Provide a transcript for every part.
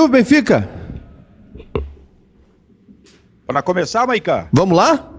Silvio Benfica. Para começar, Maicá? Vamos lá?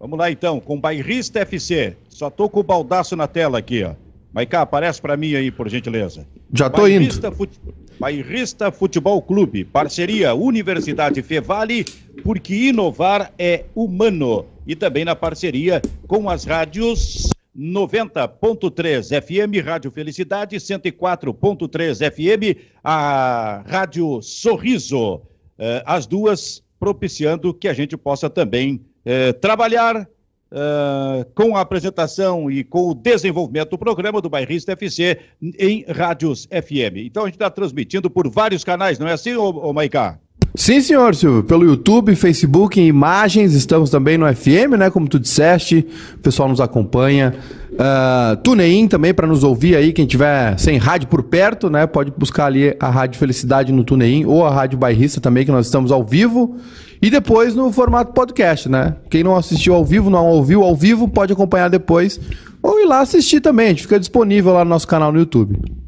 Vamos lá então, com Bairrista FC. Só tô com o baldaço na tela aqui, ó. Maicá, aparece para mim aí, por gentileza. Já tô Bairrista indo. Fute... Bairrista Futebol Clube, parceria Universidade Fevale, porque inovar é humano. E também na parceria com as rádios 90.3 FM, Rádio Felicidade, 104.3 FM, a Rádio Sorriso. Eh, as duas propiciando que a gente possa também eh, trabalhar Uh, com a apresentação e com o desenvolvimento do programa do Bairrista FC em rádios FM. Então a gente está transmitindo por vários canais, não é assim, ô, ô Maicá? Sim, senhor Silvio. Pelo YouTube, Facebook, imagens, estamos também no FM, né? Como tu disseste, o pessoal nos acompanha. Uh, TuneIn também para nos ouvir aí, quem tiver sem rádio por perto, né? Pode buscar ali a Rádio Felicidade no TuneIn ou a Rádio Bairrista também, que nós estamos ao vivo. E depois no formato podcast, né? Quem não assistiu ao vivo, não ouviu ao vivo, pode acompanhar depois. Ou ir lá assistir também. A gente fica disponível lá no nosso canal no YouTube.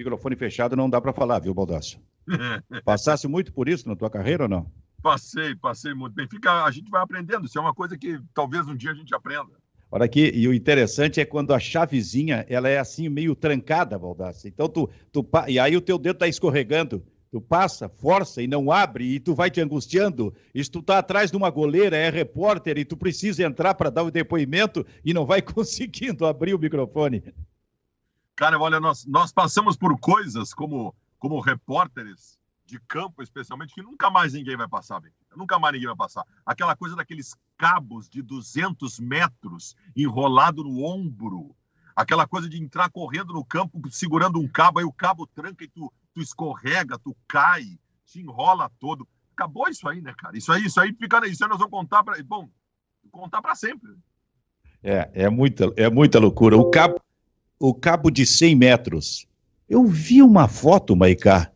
Microfone fechado não dá para falar, viu, Baldasso? Passasse muito por isso na tua carreira ou não? Passei, passei muito bem. Fica, a gente vai aprendendo. Isso é uma coisa que talvez um dia a gente aprenda. Olha aqui, e o interessante é quando a chavezinha, ela é assim meio trancada, Baldasso. Então tu, tu e aí o teu dedo está escorregando. Tu passa, força e não abre, e tu vai te angustiando. E tu tá atrás de uma goleira, é repórter, e tu precisa entrar para dar o depoimento e não vai conseguindo abrir o microfone. Cara, olha, nós, nós passamos por coisas como, como repórteres de campo, especialmente, que nunca mais ninguém vai passar, bem. Nunca mais ninguém vai passar. Aquela coisa daqueles cabos de 200 metros enrolado no ombro. Aquela coisa de entrar correndo no campo segurando um cabo, aí o cabo tranca e tu tu escorrega, tu cai, te enrola todo. Acabou isso aí, né, cara? Isso aí, isso aí fica, isso aí nós vamos contar para, bom, contar para sempre. É, é muita, é muita loucura. O cabo, o cabo de 100 metros. Eu vi uma foto, Maicá,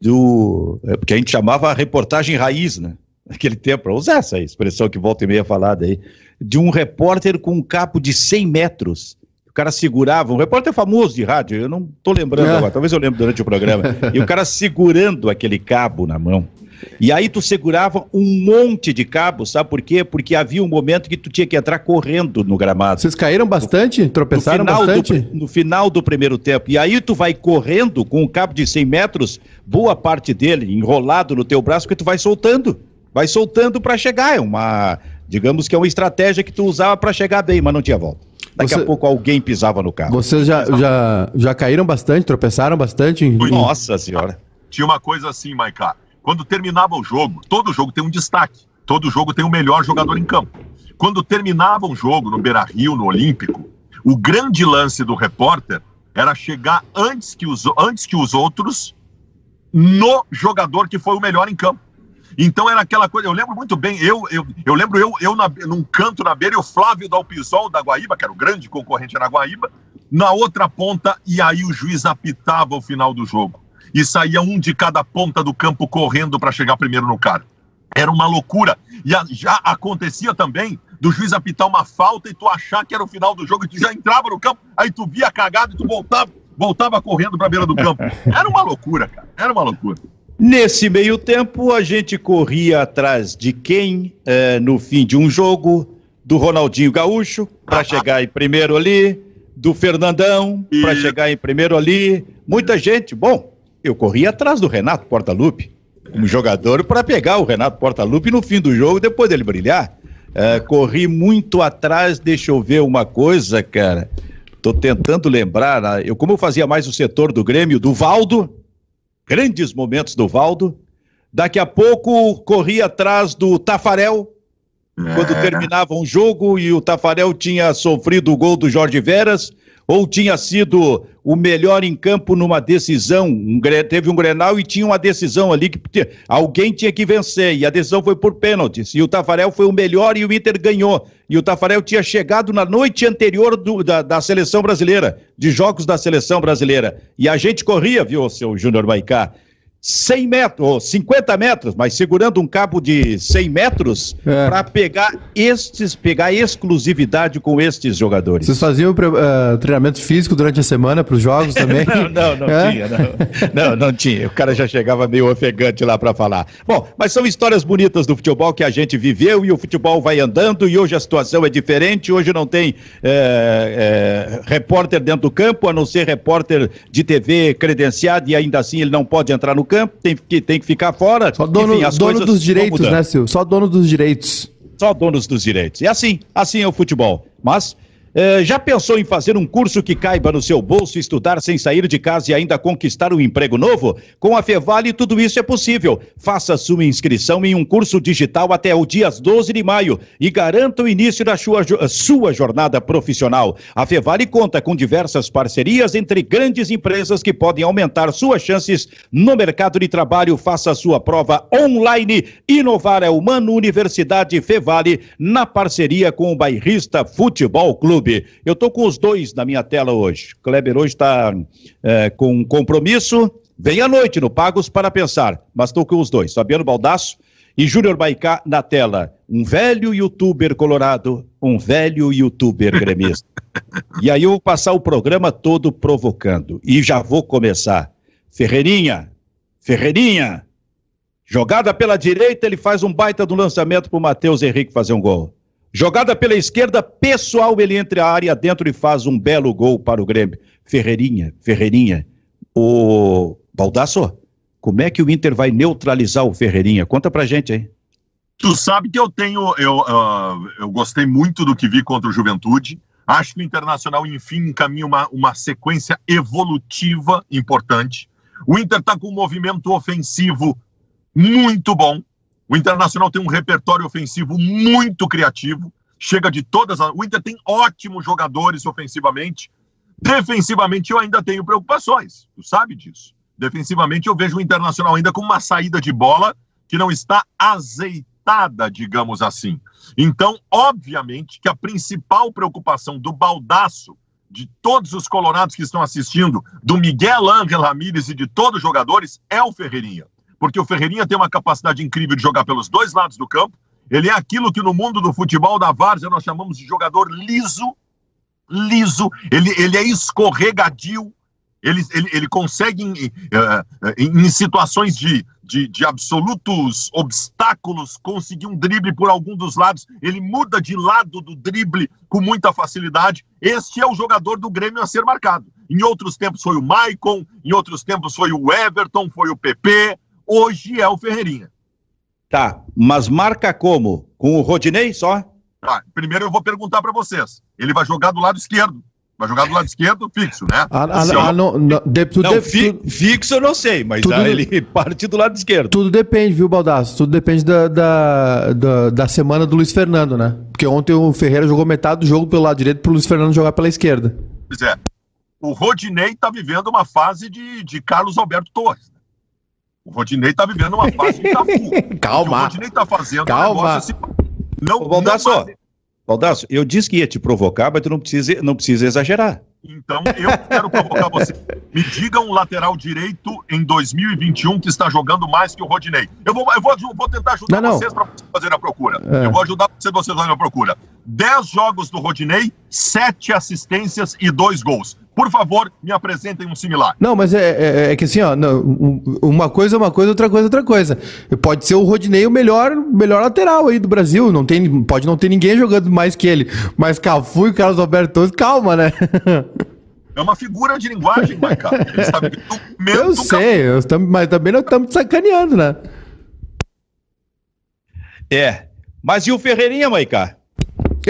do, é, porque a gente chamava a reportagem raiz, né? Naquele tempo, para usar essa expressão que volta e meia falada aí, de um repórter com um cabo de 100 metros o cara segurava, um repórter famoso de rádio, eu não estou lembrando é. agora, talvez eu lembre durante o programa, e o cara segurando aquele cabo na mão. E aí tu segurava um monte de cabos, sabe por quê? Porque havia um momento que tu tinha que entrar correndo no gramado. Vocês caíram bastante? Tropeçaram no bastante? Do, no final do primeiro tempo. E aí tu vai correndo com um cabo de 100 metros, boa parte dele enrolado no teu braço, porque tu vai soltando. Vai soltando para chegar. É uma, digamos que é uma estratégia que tu usava para chegar bem, mas não tinha volta. Daqui Você... a pouco alguém pisava no carro. Vocês já, já, já caíram bastante, tropeçaram bastante? Em... Nossa senhora. Tinha uma coisa assim, Maiká. Quando terminava o jogo, todo jogo tem um destaque. Todo jogo tem o melhor jogador em campo. Quando terminava um jogo no Beira Rio, no Olímpico, o grande lance do repórter era chegar antes que os, antes que os outros no jogador que foi o melhor em campo. Então era aquela coisa, eu lembro muito bem, eu, eu, eu lembro eu, eu na, num canto na beira o Flávio Dalpisol da Guaíba, que era o grande concorrente na Guaíba, na outra ponta, e aí o juiz apitava o final do jogo. E saía um de cada ponta do campo correndo para chegar primeiro no cara. Era uma loucura. E a, já acontecia também do juiz apitar uma falta e tu achar que era o final do jogo e tu já entrava no campo, aí tu via a cagada e tu voltava, voltava correndo para a beira do campo. Era uma loucura, cara. Era uma loucura. Nesse meio tempo, a gente corria atrás de quem é, no fim de um jogo, do Ronaldinho Gaúcho, para chegar em primeiro ali, do Fernandão, para chegar em primeiro ali. Muita gente. Bom, eu corria atrás do Renato Portaluppi, um jogador, para pegar o Renato Portaluppi no fim do jogo, depois dele brilhar. É, corri muito atrás, deixa eu ver uma coisa, cara. Tô tentando lembrar, né? eu como eu fazia mais o setor do Grêmio, do Valdo, grandes momentos do Valdo. Daqui a pouco corria atrás do Tafarel, é. quando terminava um jogo e o Tafarel tinha sofrido o gol do Jorge Veras, ou tinha sido o melhor em campo numa decisão. Um, teve um Grenal e tinha uma decisão ali que alguém tinha que vencer, e a decisão foi por pênaltis. E o Tafarel foi o melhor e o Inter ganhou. E o Tafarel tinha chegado na noite anterior do, da, da seleção brasileira, de jogos da seleção brasileira. E a gente corria, viu, seu Júnior Maicá? 100 metros, ou 50 metros, mas segurando um cabo de 100 metros é. para pegar estes, pegar exclusividade com estes jogadores. Vocês faziam uh, treinamento físico durante a semana para os jogos também? não, não, não é? tinha, não. não. Não, tinha. O cara já chegava meio ofegante lá para falar. Bom, mas são histórias bonitas do futebol que a gente viveu e o futebol vai andando e hoje a situação é diferente. Hoje não tem é, repórter dentro do campo, a não ser repórter de TV credenciado e ainda assim ele não pode entrar no campo, tem que, tem que ficar fora. Só dono, Enfim, dono dos direitos, né, Silvio? Só dono dos direitos. Só donos dos direitos. E assim, assim é o futebol. Mas é, já pensou em fazer um curso que caiba no seu bolso, estudar sem sair de casa e ainda conquistar um emprego novo? Com a Fevale, tudo isso é possível. Faça sua inscrição em um curso digital até o dia 12 de maio e garanta o início da sua, sua jornada profissional. A Fevale conta com diversas parcerias entre grandes empresas que podem aumentar suas chances no mercado de trabalho. Faça sua prova online. Inovar é Humano Universidade Fevale, na parceria com o Bairrista Futebol Clube. Eu estou com os dois na minha tela hoje. Kleber hoje está é, com um compromisso. Vem à noite no Pagos para Pensar, mas estou com os dois, Fabiano Baldasso e Júnior Baicá na tela. Um velho youtuber colorado, um velho youtuber gremista. e aí eu vou passar o programa todo provocando. E já vou começar. Ferreirinha, Ferreirinha, jogada pela direita, ele faz um baita do lançamento para o Matheus Henrique fazer um gol. Jogada pela esquerda, pessoal, ele entra a área dentro e faz um belo gol para o Grêmio. Ferreirinha, Ferreirinha, o Baldasso, como é que o Inter vai neutralizar o Ferreirinha? Conta pra gente aí. Tu sabe que eu tenho, eu, uh, eu gostei muito do que vi contra o Juventude. Acho que o Internacional, enfim, encaminha uma, uma sequência evolutiva importante. O Inter está com um movimento ofensivo muito bom. O Internacional tem um repertório ofensivo muito criativo, chega de todas as. O Inter tem ótimos jogadores ofensivamente. Defensivamente, eu ainda tenho preocupações, tu sabe disso. Defensivamente, eu vejo o Internacional ainda com uma saída de bola que não está azeitada, digamos assim. Então, obviamente, que a principal preocupação do baldaço de todos os colorados que estão assistindo, do Miguel Ángel Ramírez e de todos os jogadores, é o Ferreirinha porque o Ferreirinha tem uma capacidade incrível de jogar pelos dois lados do campo. Ele é aquilo que no mundo do futebol da várzea nós chamamos de jogador liso, liso, ele, ele é escorregadio, ele, ele, ele consegue, em, uh, em situações de, de, de, absolutos obstáculos, conseguir um drible por algum dos lados, ele muda de lado do drible com muita facilidade. Este é o jogador do Grêmio a ser marcado. Em outros tempos foi o Maicon, em outros tempos foi o Everton, foi o PP, hoje é o Ferreirinha. Tá, mas marca como? Com o Rodinei só? Tá, primeiro eu vou perguntar para vocês. Ele vai jogar do lado esquerdo. Vai jogar do lado esquerdo fixo, né? Ah, ah, ah não, não, de, não de, fi, tu, fixo eu não sei, mas tudo, ele parte do lado esquerdo. Tudo depende, viu, Baldasso? Tudo depende da, da, da, da, semana do Luiz Fernando, né? Porque ontem o Ferreira jogou metade do jogo pelo lado direito pro Luiz Fernando jogar pela esquerda. Pois é. O Rodinei tá vivendo uma fase de, de Carlos Alberto Torres. O Rodinei tá vivendo uma fase de Itaú. Calma. O Rodinei tá fazendo Calma. Um assim, não, Ô, Baldasso, não Baldasso, eu disse que ia te provocar, mas tu não precisa, não precisa exagerar. Então, eu quero provocar você. Me diga um lateral direito em 2021 que está jogando mais que o Rodinei. Eu vou, eu vou, vou tentar ajudar não, não. vocês para fazer a procura. É. Eu vou ajudar vocês, vocês fazerem a procura. 10 jogos do Rodinei, 7 assistências e 2 gols. Por favor, me apresentem um similar. Não, mas é, é, é que assim, ó, não, uma coisa é uma coisa, outra coisa é outra coisa. Pode ser o Rodinei o melhor, melhor lateral aí do Brasil. Não tem, pode não ter ninguém jogando mais que ele. Mas Cafu e Carlos Alberto calma, né? É uma figura de linguagem, Maicá. Eu sei, eu tam, mas também nós estamos sacaneando, né? É. Mas e o Ferreirinha, Maicá?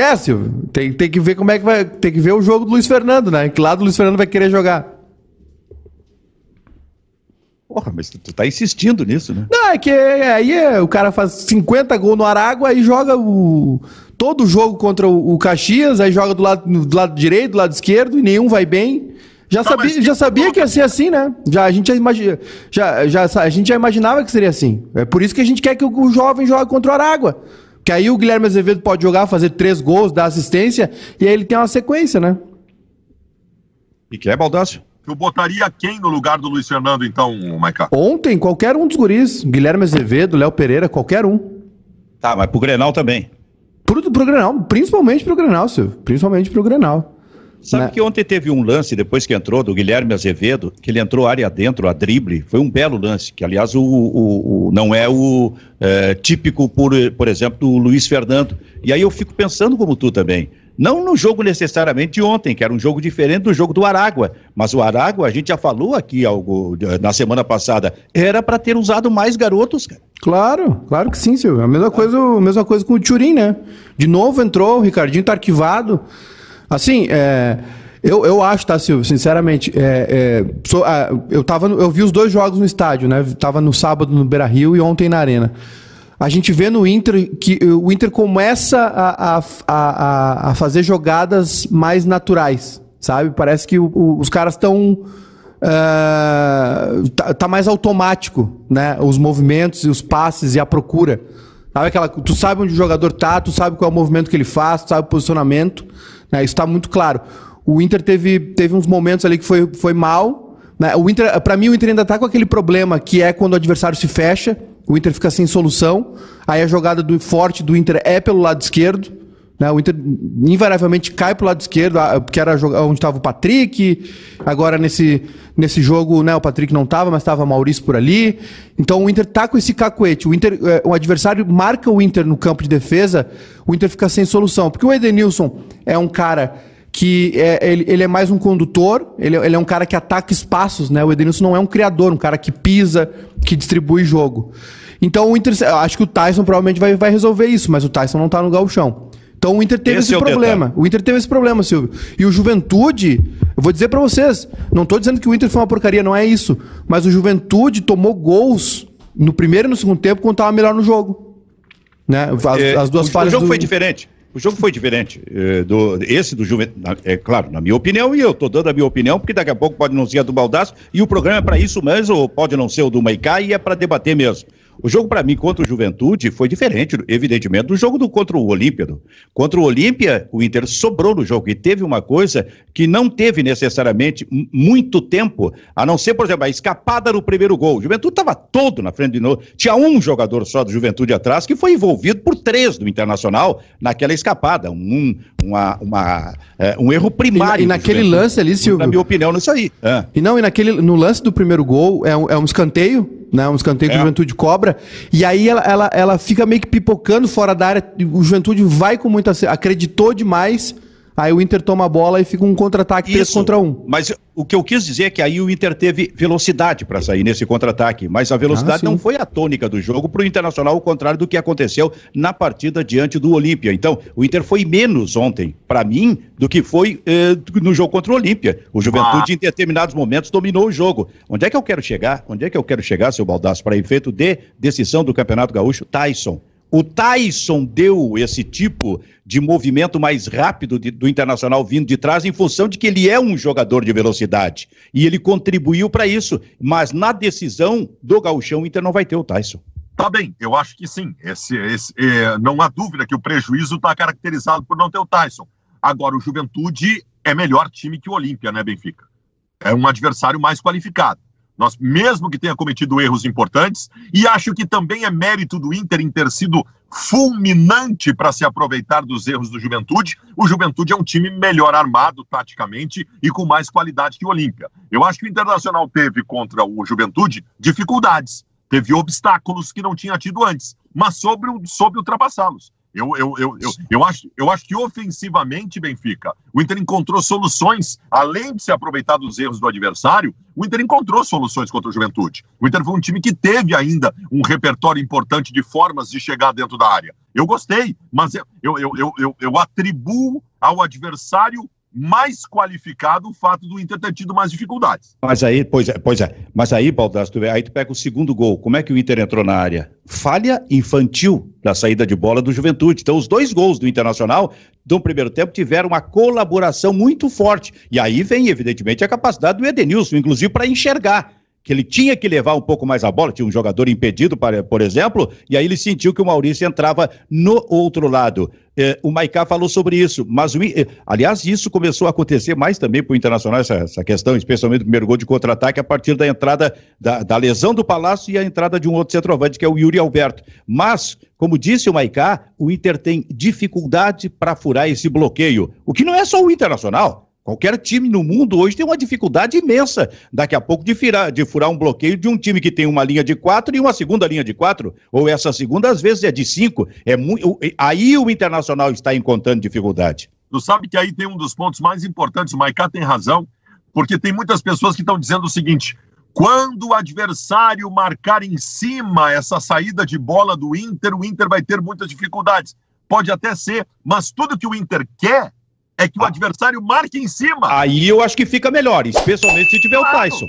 É, Silvio, tem, tem que ver como é que vai. Tem que ver o jogo do Luiz Fernando, né? Que lado o Luiz Fernando vai querer jogar. Porra, mas tu, tu tá insistindo nisso, né? Não, é que aí é, o cara faz 50 gols no Aragua e joga o, todo o jogo contra o, o, Caxias, aí joga do lado, do lado direito, do lado esquerdo, e nenhum vai bem. Já tá, sabia, já sabia que ia ser assim, né? Já, a, gente já, imagi, já, já, a gente já imaginava que seria assim. É por isso que a gente quer que o, o jovem jogue contra o Aragua. Que aí o Guilherme Azevedo pode jogar, fazer três gols, dar assistência, e aí ele tem uma sequência, né? E que é, Baldassio? Tu botaria quem no lugar do Luiz Fernando, então, Maica? Ontem, qualquer um dos guris. Guilherme Azevedo, Léo Pereira, qualquer um. Tá, mas pro Grenal também. Pro, pro Grenal, principalmente pro Grenal, Silvio. Principalmente pro Grenal. Sabe né? que ontem teve um lance, depois que entrou, do Guilherme Azevedo, que ele entrou área dentro, a drible, foi um belo lance, que aliás o, o, o não é o é, típico, por, por exemplo, do Luiz Fernando. E aí eu fico pensando como tu também. Não no jogo necessariamente de ontem, que era um jogo diferente do jogo do Aragua. Mas o Aragua, a gente já falou aqui algo na semana passada, era para ter usado mais garotos, cara. Claro, claro que sim, Silvio. A mesma coisa, a mesma coisa com o Turim, né? De novo entrou, o Ricardinho tá arquivado. Assim, é, eu, eu acho, tá, Silvio, sinceramente, é, é, sou, eu, tava, eu vi os dois jogos no estádio, né? Tava no sábado no Beira Rio e ontem na Arena. A gente vê no Inter que o Inter começa a, a, a, a fazer jogadas mais naturais, sabe? Parece que o, o, os caras estão. Uh, tá, tá, mais automático, né? Os movimentos e os passes e a procura. Sabe aquela, tu sabe onde o jogador tá, tu sabe qual é o movimento que ele faz, tu sabe o posicionamento. Né? Isso está muito claro. O Inter teve, teve uns momentos ali que foi, foi mal. Né? O Inter, para mim, o Inter ainda está com aquele problema que é quando o adversário se fecha, o Inter fica sem solução. Aí a jogada do forte do Inter é pelo lado esquerdo. Né? O Inter invariavelmente cai para o lado esquerdo, porque era onde estava o Patrick. Agora nesse, nesse jogo, né, o Patrick não estava, mas estava Maurício por ali. Então o Inter tá com esse cacuete. O, Inter, é, o adversário marca o Inter no campo de defesa, o Inter fica sem solução. Porque o Edenilson é um cara que é, ele, ele, é mais um condutor, ele, ele, é um cara que ataca espaços, né? O Edenilson não é um criador, um cara que pisa, que distribui jogo. Então o Inter, acho que o Tyson provavelmente vai, vai resolver isso, mas o Tyson não tá no galchão. Então o Inter teve esse, esse é problema. Detalhe. O Inter teve esse problema, Silvio. E o Juventude, eu vou dizer para vocês, não tô dizendo que o Inter foi uma porcaria, não é isso. Mas o Juventude tomou gols no primeiro e no segundo tempo quando tava melhor no jogo. Né? As, é, as duas o, falhas. O jogo do... foi diferente. O jogo foi diferente. É, do, esse do Juventude, é claro, na minha opinião, e eu estou dando a minha opinião, porque daqui a pouco pode não ser a do Baldaço, e o programa é para isso mesmo, ou pode não ser o do Maicá, e é para debater mesmo. O jogo, para mim, contra o Juventude foi diferente, evidentemente, do jogo do contra o Olímpia. Contra o Olímpia, o Inter sobrou no jogo e teve uma coisa que não teve necessariamente muito tempo, a não ser, por exemplo, a escapada no primeiro gol. O Juventude estava todo na frente de novo. Tinha um jogador só do Juventude atrás que foi envolvido por três do Internacional naquela escapada. Um, uma, uma é, um erro primário. E, e naquele lance ali, Silvio. Na minha opinião, nisso aí. E não, e naquele, no lance do primeiro gol, é um, é um escanteio né? Um escanteio é. que o Juventude cobra. E aí ela, ela, ela fica meio que pipocando fora da área. O Juventude vai com muita. acreditou demais. Aí o Inter toma a bola e fica um contra-ataque 3 contra 1. Mas o que eu quis dizer é que aí o Inter teve velocidade para sair nesse contra-ataque, mas a velocidade ah, não foi a tônica do jogo para o Internacional, ao contrário do que aconteceu na partida diante do Olímpia. Então, o Inter foi menos ontem, para mim, do que foi eh, no jogo contra o Olímpia. O Juventude, ah. em determinados momentos, dominou o jogo. Onde é que eu quero chegar? Onde é que eu quero chegar, seu Baldaço, para efeito de decisão do Campeonato Gaúcho? Tyson. O Tyson deu esse tipo de movimento mais rápido de, do Internacional vindo de trás em função de que ele é um jogador de velocidade. E ele contribuiu para isso. Mas na decisão do Gauchão, o Inter não vai ter o Tyson. Tá bem, eu acho que sim. Esse, esse, é, não há dúvida que o prejuízo está caracterizado por não ter o Tyson. Agora, o Juventude é melhor time que o Olímpia, né, Benfica? É um adversário mais qualificado. Nós, mesmo que tenha cometido erros importantes, e acho que também é mérito do Inter em ter sido fulminante para se aproveitar dos erros do Juventude. O Juventude é um time melhor armado taticamente e com mais qualidade que o Olímpia. Eu acho que o Internacional teve contra o Juventude dificuldades, teve obstáculos que não tinha tido antes, mas soube, soube ultrapassá-los. Eu, eu, eu, eu, eu, acho, eu acho que ofensivamente, Benfica, o Inter encontrou soluções, além de se aproveitar dos erros do adversário, o Inter encontrou soluções contra o Juventude. O Inter foi um time que teve ainda um repertório importante de formas de chegar dentro da área. Eu gostei, mas eu, eu, eu, eu, eu atribuo ao adversário mais qualificado o fato do Inter ter tido mais dificuldades. Mas aí, pois é, pois é. Mas aí, Baldasso, tu vê, aí tu pega o segundo gol. Como é que o Inter entrou na área? Falha infantil da saída de bola do Juventude. Então, os dois gols do Internacional do primeiro tempo tiveram uma colaboração muito forte. E aí vem, evidentemente, a capacidade do Edenilson, inclusive, para enxergar que ele tinha que levar um pouco mais a bola, tinha um jogador impedido, por exemplo, e aí ele sentiu que o Maurício entrava no outro lado. É, o Maicá falou sobre isso, mas o, é, aliás, isso começou a acontecer mais também para o Internacional, essa, essa, questão, especialmente o primeiro gol de contra-ataque, a partir da entrada da, da, lesão do Palácio e a entrada de um outro centroavante, que é o Yuri Alberto. Mas, como disse o Maicá, o Inter tem dificuldade para furar esse bloqueio, o que não é só o Internacional. Qualquer time no mundo hoje tem uma dificuldade imensa, daqui a pouco, de, furar, de furar um bloqueio de um time que tem uma linha de quatro e uma segunda linha de quatro, ou essa segunda às vezes é de cinco. É muito, aí o Internacional está encontrando dificuldade. Tu sabe que aí tem um dos pontos mais importantes, o Maicá tem razão, porque tem muitas pessoas que estão dizendo o seguinte: quando o adversário marcar em cima essa saída de bola do Inter, o Inter vai ter muitas dificuldades. Pode até ser, mas tudo que o Inter quer é que o adversário marque em cima. Aí eu acho que fica melhor, especialmente se tiver claro. o Tyson.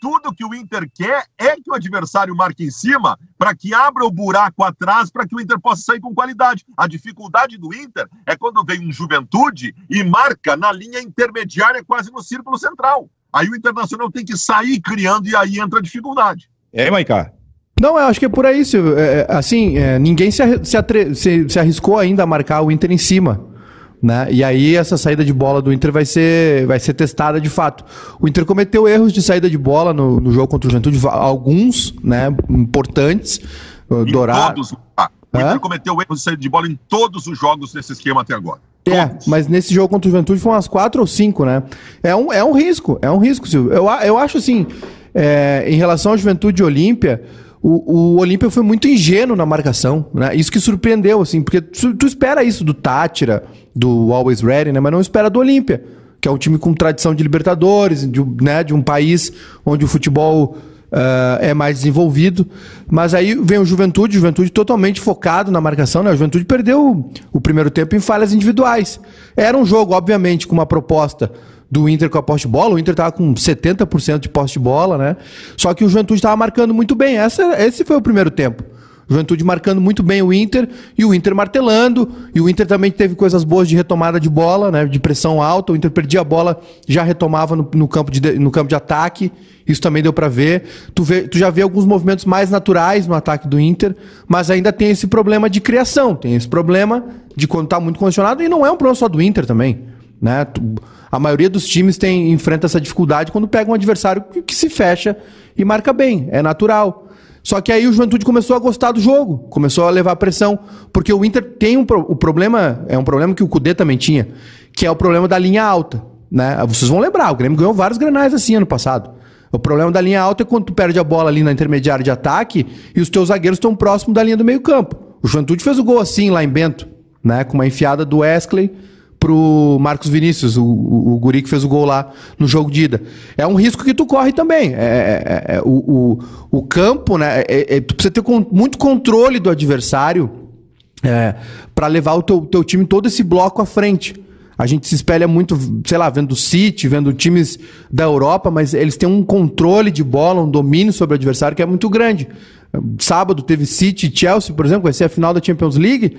Tudo que o Inter quer é que o adversário marque em cima para que abra o buraco atrás para que o Inter possa sair com qualidade. A dificuldade do Inter é quando vem um Juventude e marca na linha intermediária, quase no círculo central. Aí o Internacional tem que sair criando e aí entra a dificuldade. É, Maicá? Não, eu acho que é por aí, Silvio. É, é assim, é, ninguém se, se, se, se arriscou ainda a marcar o Inter em cima. Né? E aí essa saída de bola do Inter vai ser, vai ser testada de fato. O Inter cometeu erros de saída de bola no, no jogo contra o Juventude, alguns né, importantes. Em Dourado. Todos, ah, o Inter cometeu erros de saída de bola em todos os jogos desse esquema até agora. É, mas nesse jogo contra o Juventude foram umas quatro ou cinco, né? É um, é um risco, é um risco, Silvio. Eu, eu acho assim, é, em relação à Juventude Olímpia, o, o Olímpia foi muito ingênuo na marcação, né? Isso que surpreendeu, assim, porque tu, tu espera isso do Tátira, do Always Ready, né? Mas não espera do Olímpia, que é um time com tradição de Libertadores, de, né, de um país onde o futebol uh, é mais desenvolvido. Mas aí vem o Juventude, Juventude totalmente focado na marcação, né? O Juventude perdeu o primeiro tempo em falhas individuais. Era um jogo, obviamente, com uma proposta do Inter com a posse de bola. O Inter estava com 70% de posse de bola, né? Só que o Juventude estava marcando muito bem. Essa, esse foi o primeiro tempo. Juventude marcando muito bem o Inter e o Inter martelando. E o Inter também teve coisas boas de retomada de bola, né? De pressão alta. O Inter perdia a bola, já retomava no, no campo, de, no campo de ataque. Isso também deu para ver. Tu, vê. tu já vê alguns movimentos mais naturais no ataque do Inter, mas ainda tem esse problema de criação. Tem esse problema de quando tá muito condicionado. E não é um problema só do Inter também. Né? Tu, a maioria dos times tem, enfrenta essa dificuldade quando pega um adversário que, que se fecha e marca bem. É natural. Só que aí o Juventude começou a gostar do jogo, começou a levar pressão, porque o Inter tem um o problema, é um problema que o Cudê também tinha, que é o problema da linha alta, né? Vocês vão lembrar, o Grêmio ganhou vários granais assim ano passado. O problema da linha alta é quando tu perde a bola ali na intermediária de ataque e os teus zagueiros estão próximo da linha do meio-campo. O Juventude fez o gol assim lá em Bento, né? Com uma enfiada do Wesley pro Marcos Vinícius, o, o, o, guri que fez o gol lá no jogo de ida. É um risco que tu corre também. É, é, é, é o, o, o, campo, né? É, é, tu precisa ter com, muito controle do adversário para levar o teu, teu time todo esse bloco à frente. A gente se espelha muito, sei lá, vendo o City, vendo times da Europa, mas eles têm um controle de bola, um domínio sobre o adversário que é muito grande. Sábado teve City e Chelsea, por exemplo, vai ser a final da Champions League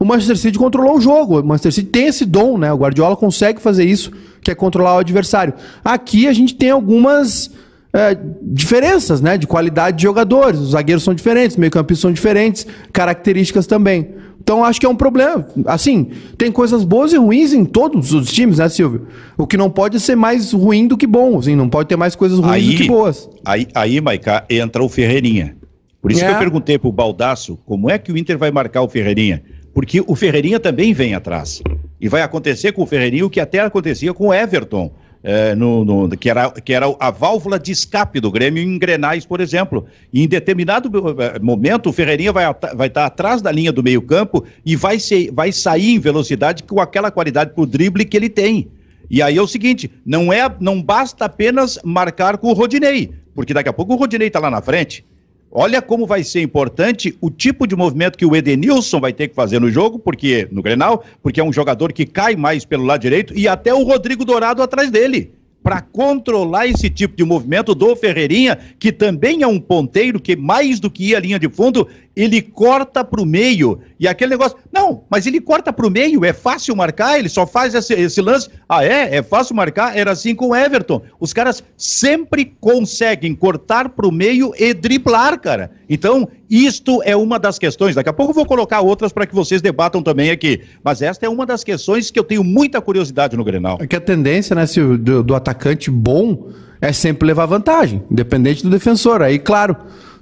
o Manchester City controlou o jogo. O Manchester City tem esse dom, né? O Guardiola consegue fazer isso, que é controlar o adversário. Aqui a gente tem algumas é, diferenças, né? De qualidade de jogadores. Os zagueiros são diferentes, meio-campistas são diferentes, características também. Então acho que é um problema. Assim, tem coisas boas e ruins em todos os times, né, Silvio? O que não pode é ser mais ruim do que bom, assim, não pode ter mais coisas ruins aí, do que boas. Aí, aí Maiká, entra o Ferreirinha. Por isso é. que eu perguntei pro Baldaço como é que o Inter vai marcar o Ferreirinha porque o Ferreirinha também vem atrás. E vai acontecer com o Ferreirinha o que até acontecia com o Everton, é, no, no, que, era, que era a válvula de escape do Grêmio em Grenais, por exemplo. E em determinado eh, momento, o Ferreirinha vai, vai estar atrás da linha do meio-campo e vai, ser, vai sair em velocidade com aquela qualidade para o drible que ele tem. E aí é o seguinte: não, é, não basta apenas marcar com o Rodinei, porque daqui a pouco o Rodinei está lá na frente. Olha como vai ser importante o tipo de movimento que o Edenilson vai ter que fazer no jogo, porque no Grenal, porque é um jogador que cai mais pelo lado direito e até o Rodrigo Dourado atrás dele. Para controlar esse tipo de movimento do Ferreirinha, que também é um ponteiro que mais do que ir à linha de fundo, ele corta para o meio e aquele negócio. Não, mas ele corta para o meio, é fácil marcar, ele só faz esse, esse, lance. Ah, é? É fácil marcar? Era assim com o Everton. Os caras sempre conseguem cortar para o meio e driblar, cara. Então, isto é uma das questões. Daqui a pouco eu vou colocar outras para que vocês debatam também aqui. Mas esta é uma das questões que eu tenho muita curiosidade no Grenal. É que a tendência, né, do, do atacante bom é sempre levar vantagem, independente do defensor. Aí, claro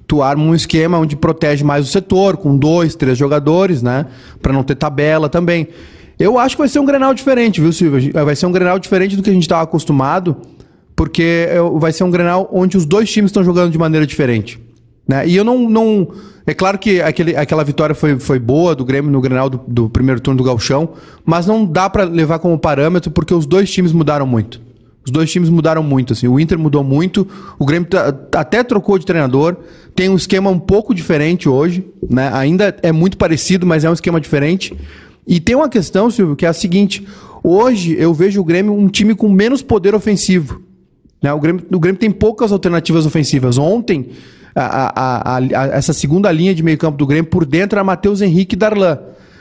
tu arma um esquema onde protege mais o setor, com dois, três jogadores, né? Para não ter tabela também. Eu acho que vai ser um Grenal diferente, viu, Silvio? Vai ser um Grenal diferente do que a gente estava acostumado, porque vai ser um Grenal onde os dois times estão jogando de maneira diferente. Né? E eu não, não. É claro que aquele, aquela vitória foi, foi boa do Grêmio no Grenal do, do primeiro turno do Galchão, mas não dá para levar como parâmetro porque os dois times mudaram muito. Os dois times mudaram muito, assim. O Inter mudou muito, o Grêmio até trocou de treinador, tem um esquema um pouco diferente hoje, né? Ainda é muito parecido, mas é um esquema diferente. E tem uma questão, Silvio, que é a seguinte: hoje eu vejo o Grêmio um time com menos poder ofensivo. Né? O, Grêmio, o Grêmio tem poucas alternativas ofensivas. Ontem, a, a, a, essa segunda linha de meio campo do Grêmio, por dentro, era Matheus Henrique e Darlan,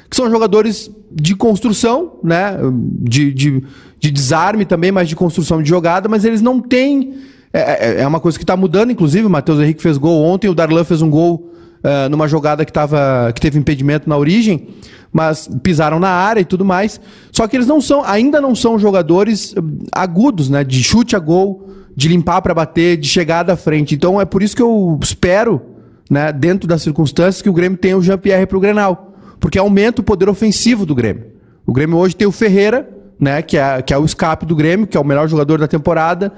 que são jogadores de construção, né? De, de, de desarme também, mas de construção de jogada, mas eles não têm. É, é, é uma coisa que está mudando, inclusive. O Matheus Henrique fez gol ontem, o Darlan fez um gol uh, numa jogada que, tava, que teve impedimento na origem, mas pisaram na área e tudo mais. Só que eles não são, ainda não são jogadores agudos, né? De chute a gol, de limpar para bater, de chegada à frente. Então é por isso que eu espero, né, dentro das circunstâncias, que o Grêmio tenha o Jean-Pierre para o Grenal porque aumenta o poder ofensivo do Grêmio. O Grêmio hoje tem o Ferreira, né, que é, que é o escape do Grêmio, que é o melhor jogador da temporada,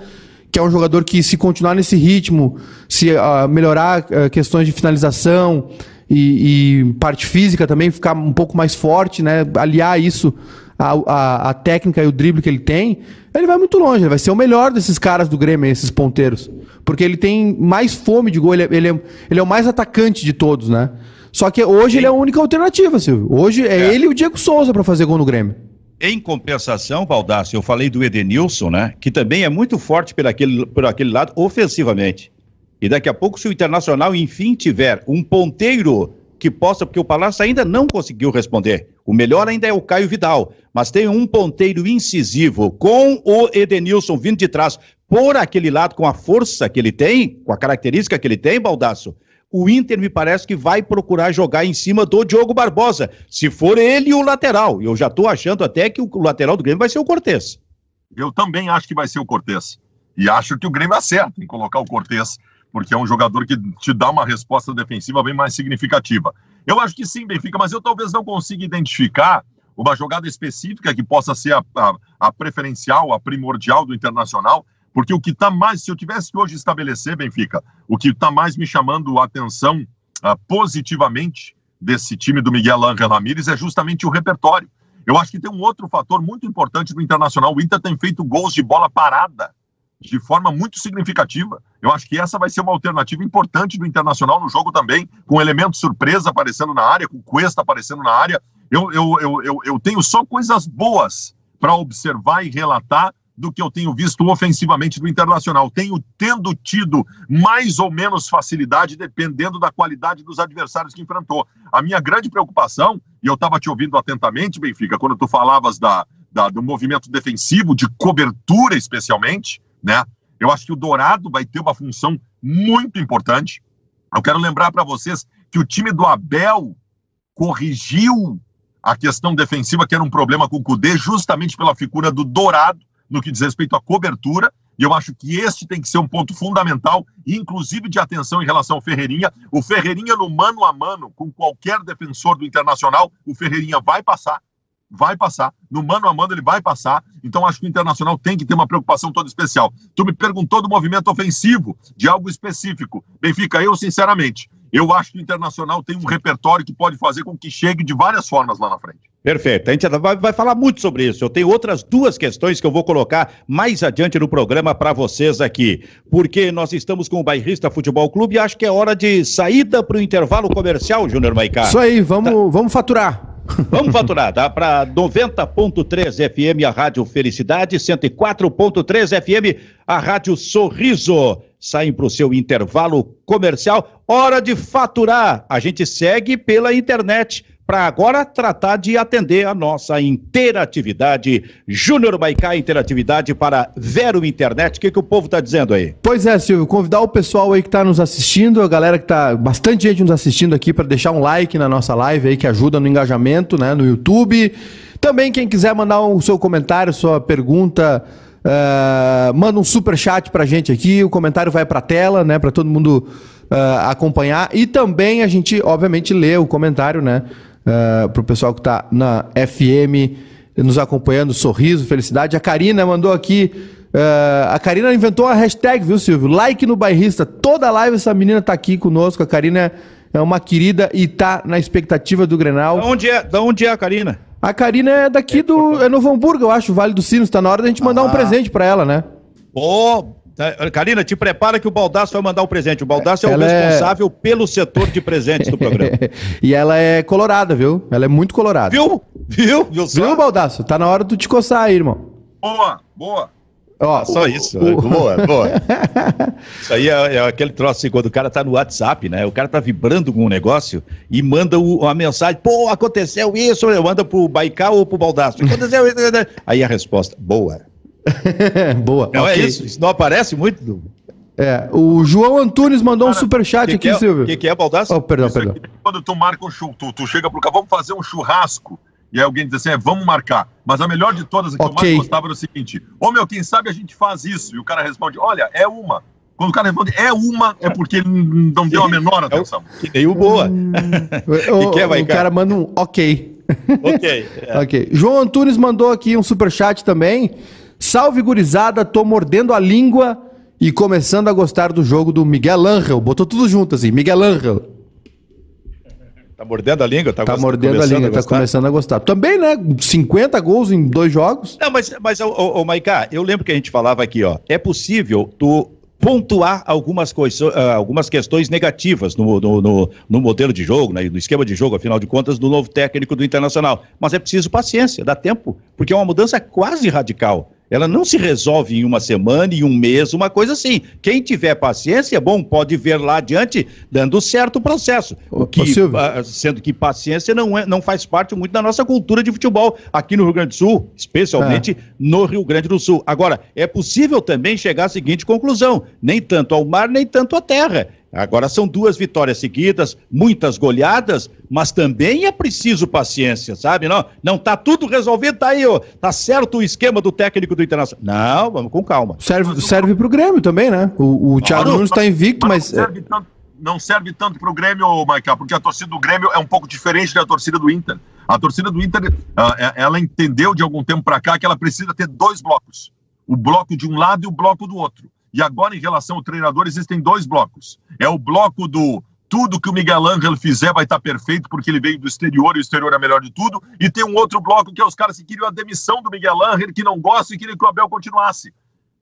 que é um jogador que, se continuar nesse ritmo, se uh, melhorar uh, questões de finalização e, e, parte física também, ficar um pouco mais forte, né, aliar isso à, à, à, técnica e o drible que ele tem, ele vai muito longe, ele vai ser o melhor desses caras do Grêmio, esses ponteiros. Porque ele tem mais fome de gol, ele, é, ele, é, ele é o mais atacante de todos, né? Só que hoje Sim. ele é a única alternativa, Silvio. Hoje é, é. ele e o Diego Souza para fazer gol no Grêmio. Em compensação, Baldassio, eu falei do Edenilson, né? Que também é muito forte por aquele, por aquele lado, ofensivamente. E daqui a pouco, se o Internacional, enfim, tiver um ponteiro que possa, porque o Palácio ainda não conseguiu responder. O melhor ainda é o Caio Vidal, mas tem um ponteiro incisivo com o Edenilson vindo de trás por aquele lado, com a força que ele tem, com a característica que ele tem, Baldaço o Inter me parece que vai procurar jogar em cima do Diogo Barbosa, se for ele o lateral. Eu já estou achando até que o lateral do Grêmio vai ser o Cortez. Eu também acho que vai ser o Cortez. E acho que o Grêmio acerta em colocar o Cortez, porque é um jogador que te dá uma resposta defensiva bem mais significativa. Eu acho que sim, Benfica, mas eu talvez não consiga identificar uma jogada específica que possa ser a, a, a preferencial, a primordial do Internacional, porque o que está mais, se eu tivesse que hoje estabelecer, Benfica, o que está mais me chamando a atenção uh, positivamente desse time do Miguel Ángel Ramírez é justamente o repertório. Eu acho que tem um outro fator muito importante do Internacional. O Inter tem feito gols de bola parada de forma muito significativa. Eu acho que essa vai ser uma alternativa importante do Internacional no jogo também, com elemento surpresa aparecendo na área, com Cuesta aparecendo na área. Eu, eu, eu, eu, eu tenho só coisas boas para observar e relatar do que eu tenho visto ofensivamente do Internacional. Tenho tendo tido mais ou menos facilidade dependendo da qualidade dos adversários que enfrentou. A minha grande preocupação, e eu estava te ouvindo atentamente, Benfica, quando tu falavas da, da, do movimento defensivo, de cobertura especialmente, né? Eu acho que o Dourado vai ter uma função muito importante. Eu quero lembrar para vocês que o time do Abel corrigiu a questão defensiva, que era um problema com o Cudê, justamente pela figura do Dourado, no que diz respeito à cobertura, e eu acho que este tem que ser um ponto fundamental, inclusive de atenção em relação ao Ferreirinha. O Ferreirinha no mano a mano com qualquer defensor do Internacional, o Ferreirinha vai passar, vai passar. No mano a mano ele vai passar. Então acho que o Internacional tem que ter uma preocupação toda especial. Tu me perguntou do movimento ofensivo, de algo específico. Benfica, eu sinceramente, eu acho que o Internacional tem um repertório que pode fazer com que chegue de várias formas lá na frente. Perfeito. A gente vai, vai, falar muito sobre isso. Eu tenho outras duas questões que eu vou colocar mais adiante no programa para vocês aqui. Porque nós estamos com o Bairrista Futebol Clube e acho que é hora de saída para o intervalo comercial, Júnior Maicá. Isso aí, vamos, tá. vamos faturar. Vamos faturar, dá para 90.3 FM a Rádio Felicidade, 104.3 FM a Rádio Sorriso. Saem para o seu intervalo comercial. Hora de faturar. A gente segue pela internet para agora tratar de atender a nossa interatividade. Júnior Maicá, interatividade para Vero Internet. O que, que o povo está dizendo aí? Pois é, Silvio, convidar o pessoal aí que está nos assistindo, a galera que está, bastante gente nos assistindo aqui, para deixar um like na nossa live aí, que ajuda no engajamento, né, no YouTube. Também quem quiser mandar o seu comentário, sua pergunta, uh, manda um super chat pra gente aqui, o comentário vai pra tela, né, para todo mundo uh, acompanhar. E também a gente, obviamente, lê o comentário, né, uh, pro pessoal que está na FM nos acompanhando, sorriso, felicidade. A Karina mandou aqui. Uh, a Karina inventou uma hashtag, viu, Silvio? Like no bairrista. Toda live essa menina tá aqui conosco. A Karina é uma querida e tá na expectativa do Grenal. Da onde é, da onde é a Karina? A Karina é daqui é, do. É Novo Hamburgo, eu acho, Vale dos Sinos. Tá na hora da gente mandar ah. um presente para ela, né? Ô, oh, Karina, te prepara que o Baldaço vai mandar o um presente. O Baldaço é o é- responsável é... pelo setor de presentes do programa. e ela é colorada, viu? Ela é muito colorada. Viu? Viu? Viu, viu Baldaço? Tá na hora de te coçar aí, irmão. Boa, boa. Ó, só isso. O... Boa, boa. isso aí é, é, aquele troço assim, quando o cara tá no WhatsApp, né? O cara tá vibrando com um negócio e manda o, uma mensagem, pô, aconteceu isso, manda pro Baikal ou pro Baldaço. Aconteceu isso. Aí a resposta, boa. Boa. Não é okay. é isso? Isso não aparece muito? É, o João Antunes mandou Cara, um superchat aqui, é, Silvio. O que, que, é, Baldasso? Oh, perdão, perdão. Aqui, quando tu marca um churrasco, tu, tu, chega pro cara, vamos fazer um churrasco. E aí alguém diz assim, é, vamos marcar. Mas a melhor de todas, a que okay. eu mais gostava era o seguinte, ô oh, meu, quem sabe a gente faz isso? E o cara responde, olha, é uma. Quando o cara responde é uma, é porque ele não deu a menor atenção. É o, que nem o boa. Hum, o, que é, vai, o cara manda um ok. Ok. É. ok. João Antunes mandou aqui um superchat também. Salve gurizada, tô mordendo a língua e começando a gostar do jogo do Miguel Angel. Botou tudo junto assim, Miguel Angel. Tá mordendo a língua? Tá, tá mordendo a língua, a tá começando a gostar. Também, né? 50 gols em dois jogos. Não, mas, mas ô, ô, ô Maiká, eu lembro que a gente falava aqui, ó. É possível tu pontuar algumas, coisas, uh, algumas questões negativas no, no, no, no, modelo de jogo, né, no esquema de jogo, afinal de contas, do novo técnico do Internacional. Mas é preciso paciência, dá tempo, porque é uma mudança quase radical. Ela não se resolve em uma semana, em um mês, uma coisa assim. Quem tiver paciência, bom, pode ver lá adiante dando certo o processo. O que, sendo que paciência não, é, não faz parte muito da nossa cultura de futebol aqui no Rio Grande do Sul, especialmente é. no Rio Grande do Sul. Agora, é possível também chegar à seguinte conclusão: nem tanto ao mar, nem tanto à terra. Agora são duas vitórias seguidas, muitas goleadas, mas também é preciso paciência, sabe? Não, não tá tudo resolvido, tá aí, ó, tá certo o esquema do técnico do Internacional. Não, vamos com calma. Serve, serve pro Grêmio também, né? O, o Thiago Nunes tá invicto, mas... Não serve tanto, não serve tanto pro Grêmio, Michael, porque a torcida do Grêmio é um pouco diferente da torcida do Inter. A torcida do Inter, é, ela entendeu de algum tempo para cá que ela precisa ter dois blocos. O bloco de um lado e o bloco do outro. E agora, em relação ao treinador, existem dois blocos. É o bloco do tudo que o Miguel Ângelo fizer vai estar perfeito porque ele veio do exterior e o exterior é melhor de tudo. E tem um outro bloco que é os caras que queriam a demissão do Miguel Ângelo, que não gostam e queriam que o Abel continuasse.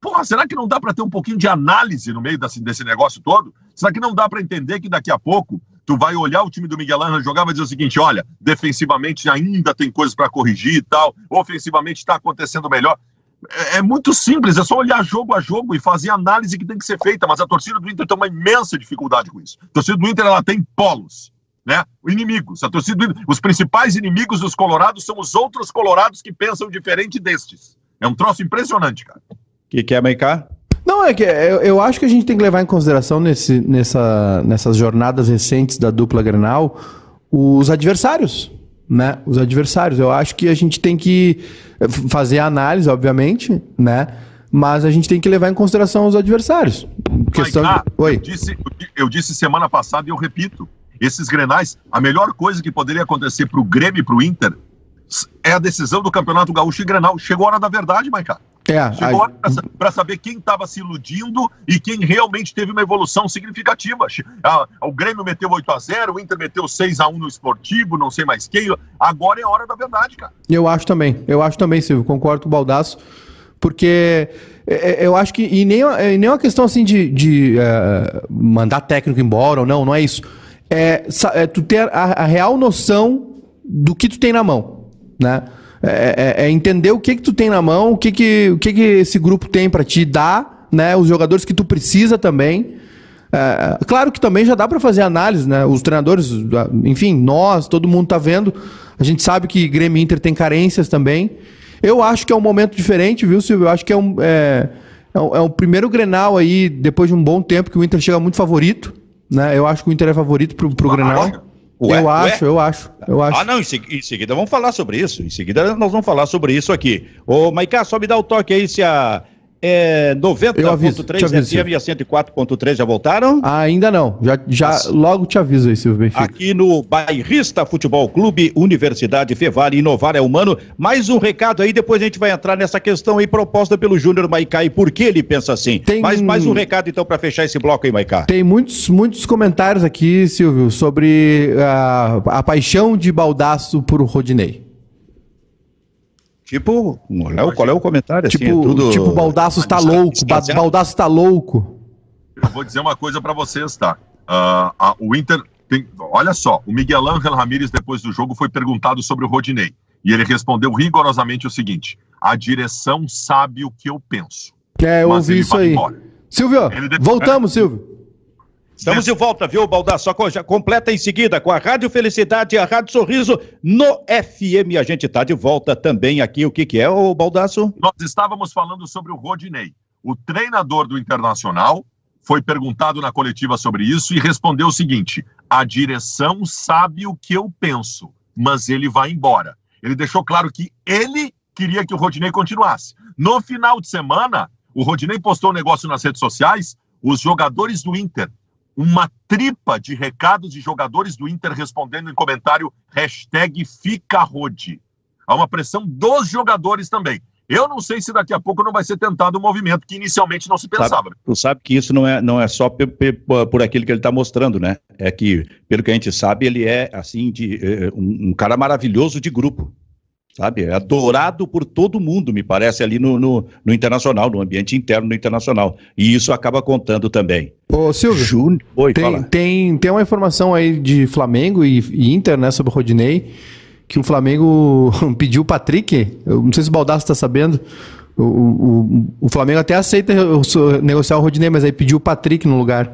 Porra, será que não dá para ter um pouquinho de análise no meio desse, desse negócio todo? Será que não dá para entender que daqui a pouco tu vai olhar o time do Miguel Ângelo jogar e vai dizer o seguinte: olha, defensivamente ainda tem coisas para corrigir e tal, ofensivamente está acontecendo melhor. É, é, muito simples, é só olhar jogo a jogo e fazer a análise que tem que ser feita, mas a torcida do Inter tem uma imensa dificuldade com isso. A torcida do Inter ela tem polos, né? Inimigos. A torcida Inter, os principais inimigos dos colorados são os outros colorados que pensam diferente destes. É um troço impressionante, cara. O que quer Maiká? Não, é que eu, eu, acho que a gente tem que levar em consideração nesse, nessa, nessas jornadas recentes da dupla Grenal os adversários né? Os adversários. Eu acho que a gente tem que fazer a análise, obviamente, né? Mas a gente tem que levar em consideração os adversários. Questão de... Oi. Eu disse, eu disse semana passada e eu repito: esses grenais, a melhor coisa que poderia acontecer para o Grêmio e para o Inter é a decisão do Campeonato Gaúcho e Grenal. Chegou a hora da verdade, Maicá. É, Chegou a... para saber quem estava se iludindo e quem realmente teve uma evolução significativa. O Grêmio meteu 8 a 0 o Inter meteu 6 a 1 no esportivo, não sei mais quem. Agora é a hora da verdade, cara. Eu acho também, eu acho também, Silvio, concordo com o Baldaço, porque é, é, eu acho que. E nem, e nem uma questão assim de, de uh, mandar técnico embora ou não, não é isso. É, é tu ter a, a real noção do que tu tem na mão, né? É, é, é entender o que que tu tem na mão, o que que, o que, que esse grupo tem para te dar, né? Os jogadores que tu precisa também. É, claro que também já dá para fazer análise, né? Os treinadores, enfim, nós, todo mundo tá vendo. A gente sabe que Grêmio Inter tem carências também. Eu acho que é um momento diferente, viu, Silvio? Eu acho que é um, é, é um, é um primeiro Grenal aí, depois de um bom tempo, que o Inter chega muito favorito. Né? Eu acho que o Inter é favorito pro, pro Grenal. Ué, eu acho, ué? eu acho, eu acho. Ah, não, em, em, seguida vamos falar sobre isso. Em seguida nós vamos falar sobre isso aqui. Ô, Maiká, só me dá o toque aí se a é 90.3 FM e a 104.3 já voltaram? Ainda não. Já, já logo te aviso aí, Silvio Benfica. Aqui no Bairrista Futebol Clube, Universidade Fevale, inovar é humano. Mais um recado aí, depois a gente vai entrar nessa questão aí proposta pelo Júnior Maicá e por que ele pensa assim. Tem... Mais, mais um recado então para fechar esse bloco aí, Maicá. Tem muitos, muitos comentários aqui, Silvio, sobre a, a paixão de Baldaço por Rodinei. Tipo, qual é, qual é o comentário? Assim, tipo, é tudo... tipo Baldaço está louco, Baldaço está louco. Eu vou dizer uma coisa para vocês, tá? Uh, a, o Inter tem, olha só, o Miguel Ángel Ramírez depois do jogo foi perguntado sobre o Rodinei e ele respondeu rigorosamente o seguinte: a direção sabe o que eu penso. É, eu ouvi isso aí. Embora. Silvio, voltamos, Silvio. Estamos de volta, viu, Baldar? Só já completa em seguida com a Rádio Felicidade e a Rádio Sorriso no FM. A gente está de volta também aqui. O que, que é, o Baldaço? Nós estávamos falando sobre o Rodinei. O treinador do Internacional foi perguntado na coletiva sobre isso e respondeu o seguinte: a direção sabe o que eu penso, mas ele vai embora. Ele deixou claro que ele queria que o Rodinei continuasse. No final de semana, o Rodinei postou um negócio nas redes sociais. Os jogadores do Inter uma tripa de recados de jogadores do Inter respondendo em comentário hashtag FicaRode. Há uma pressão dos jogadores também. Eu não sei se daqui a pouco não vai ser tentado um movimento que inicialmente não se pensava. Sabe, tu sabe que isso não é, não é só por aquilo que ele está mostrando, né? É que, pelo que a gente sabe, ele é, assim, de, eh, um, um cara maravilhoso de grupo sabe? É adorado por todo mundo, me parece, ali no, no, no, Internacional, no ambiente interno do Internacional. E isso acaba contando também. Ô, Silvio, Júnior, Oi, tem, fala. Tem, tem uma informação aí de Flamengo e, e Inter, né, sobre o Rodinei, que o Flamengo pediu o Patrick, eu não sei se o Baldasso está sabendo, o, o, o Flamengo até aceita negociar o Rodinei, mas aí pediu o Patrick no lugar.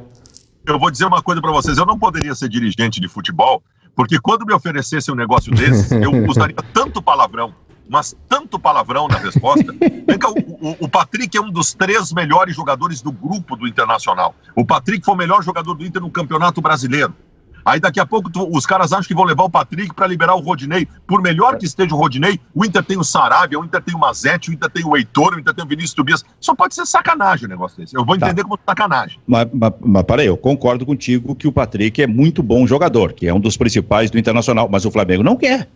Eu vou dizer uma coisa para vocês, eu não poderia ser dirigente de futebol porque quando me oferecesse um negócio desse, eu usaria tanto palavrão, mas tanto palavrão na resposta. Vem cá, o, o, o, Patrick é um dos três melhores jogadores do grupo do Internacional. O Patrick foi o melhor jogador do Inter no Campeonato Brasileiro. Aí daqui a pouco tu, os caras acham que vão levar o Patrick para liberar o Rodinei. Por melhor que esteja o Rodinei, o Inter tem o Sarabia, o Inter tem o Mazete, o Inter tem o Heitor, o Inter tem o Vinícius Tobias. Só pode ser sacanagem o negócio desse. Eu vou tá. entender tá. como sacanagem. Mas, mas, mas peraí, eu concordo contigo que o Patrick é muito bom jogador, que é um dos principais do Internacional, mas o Flamengo não quer.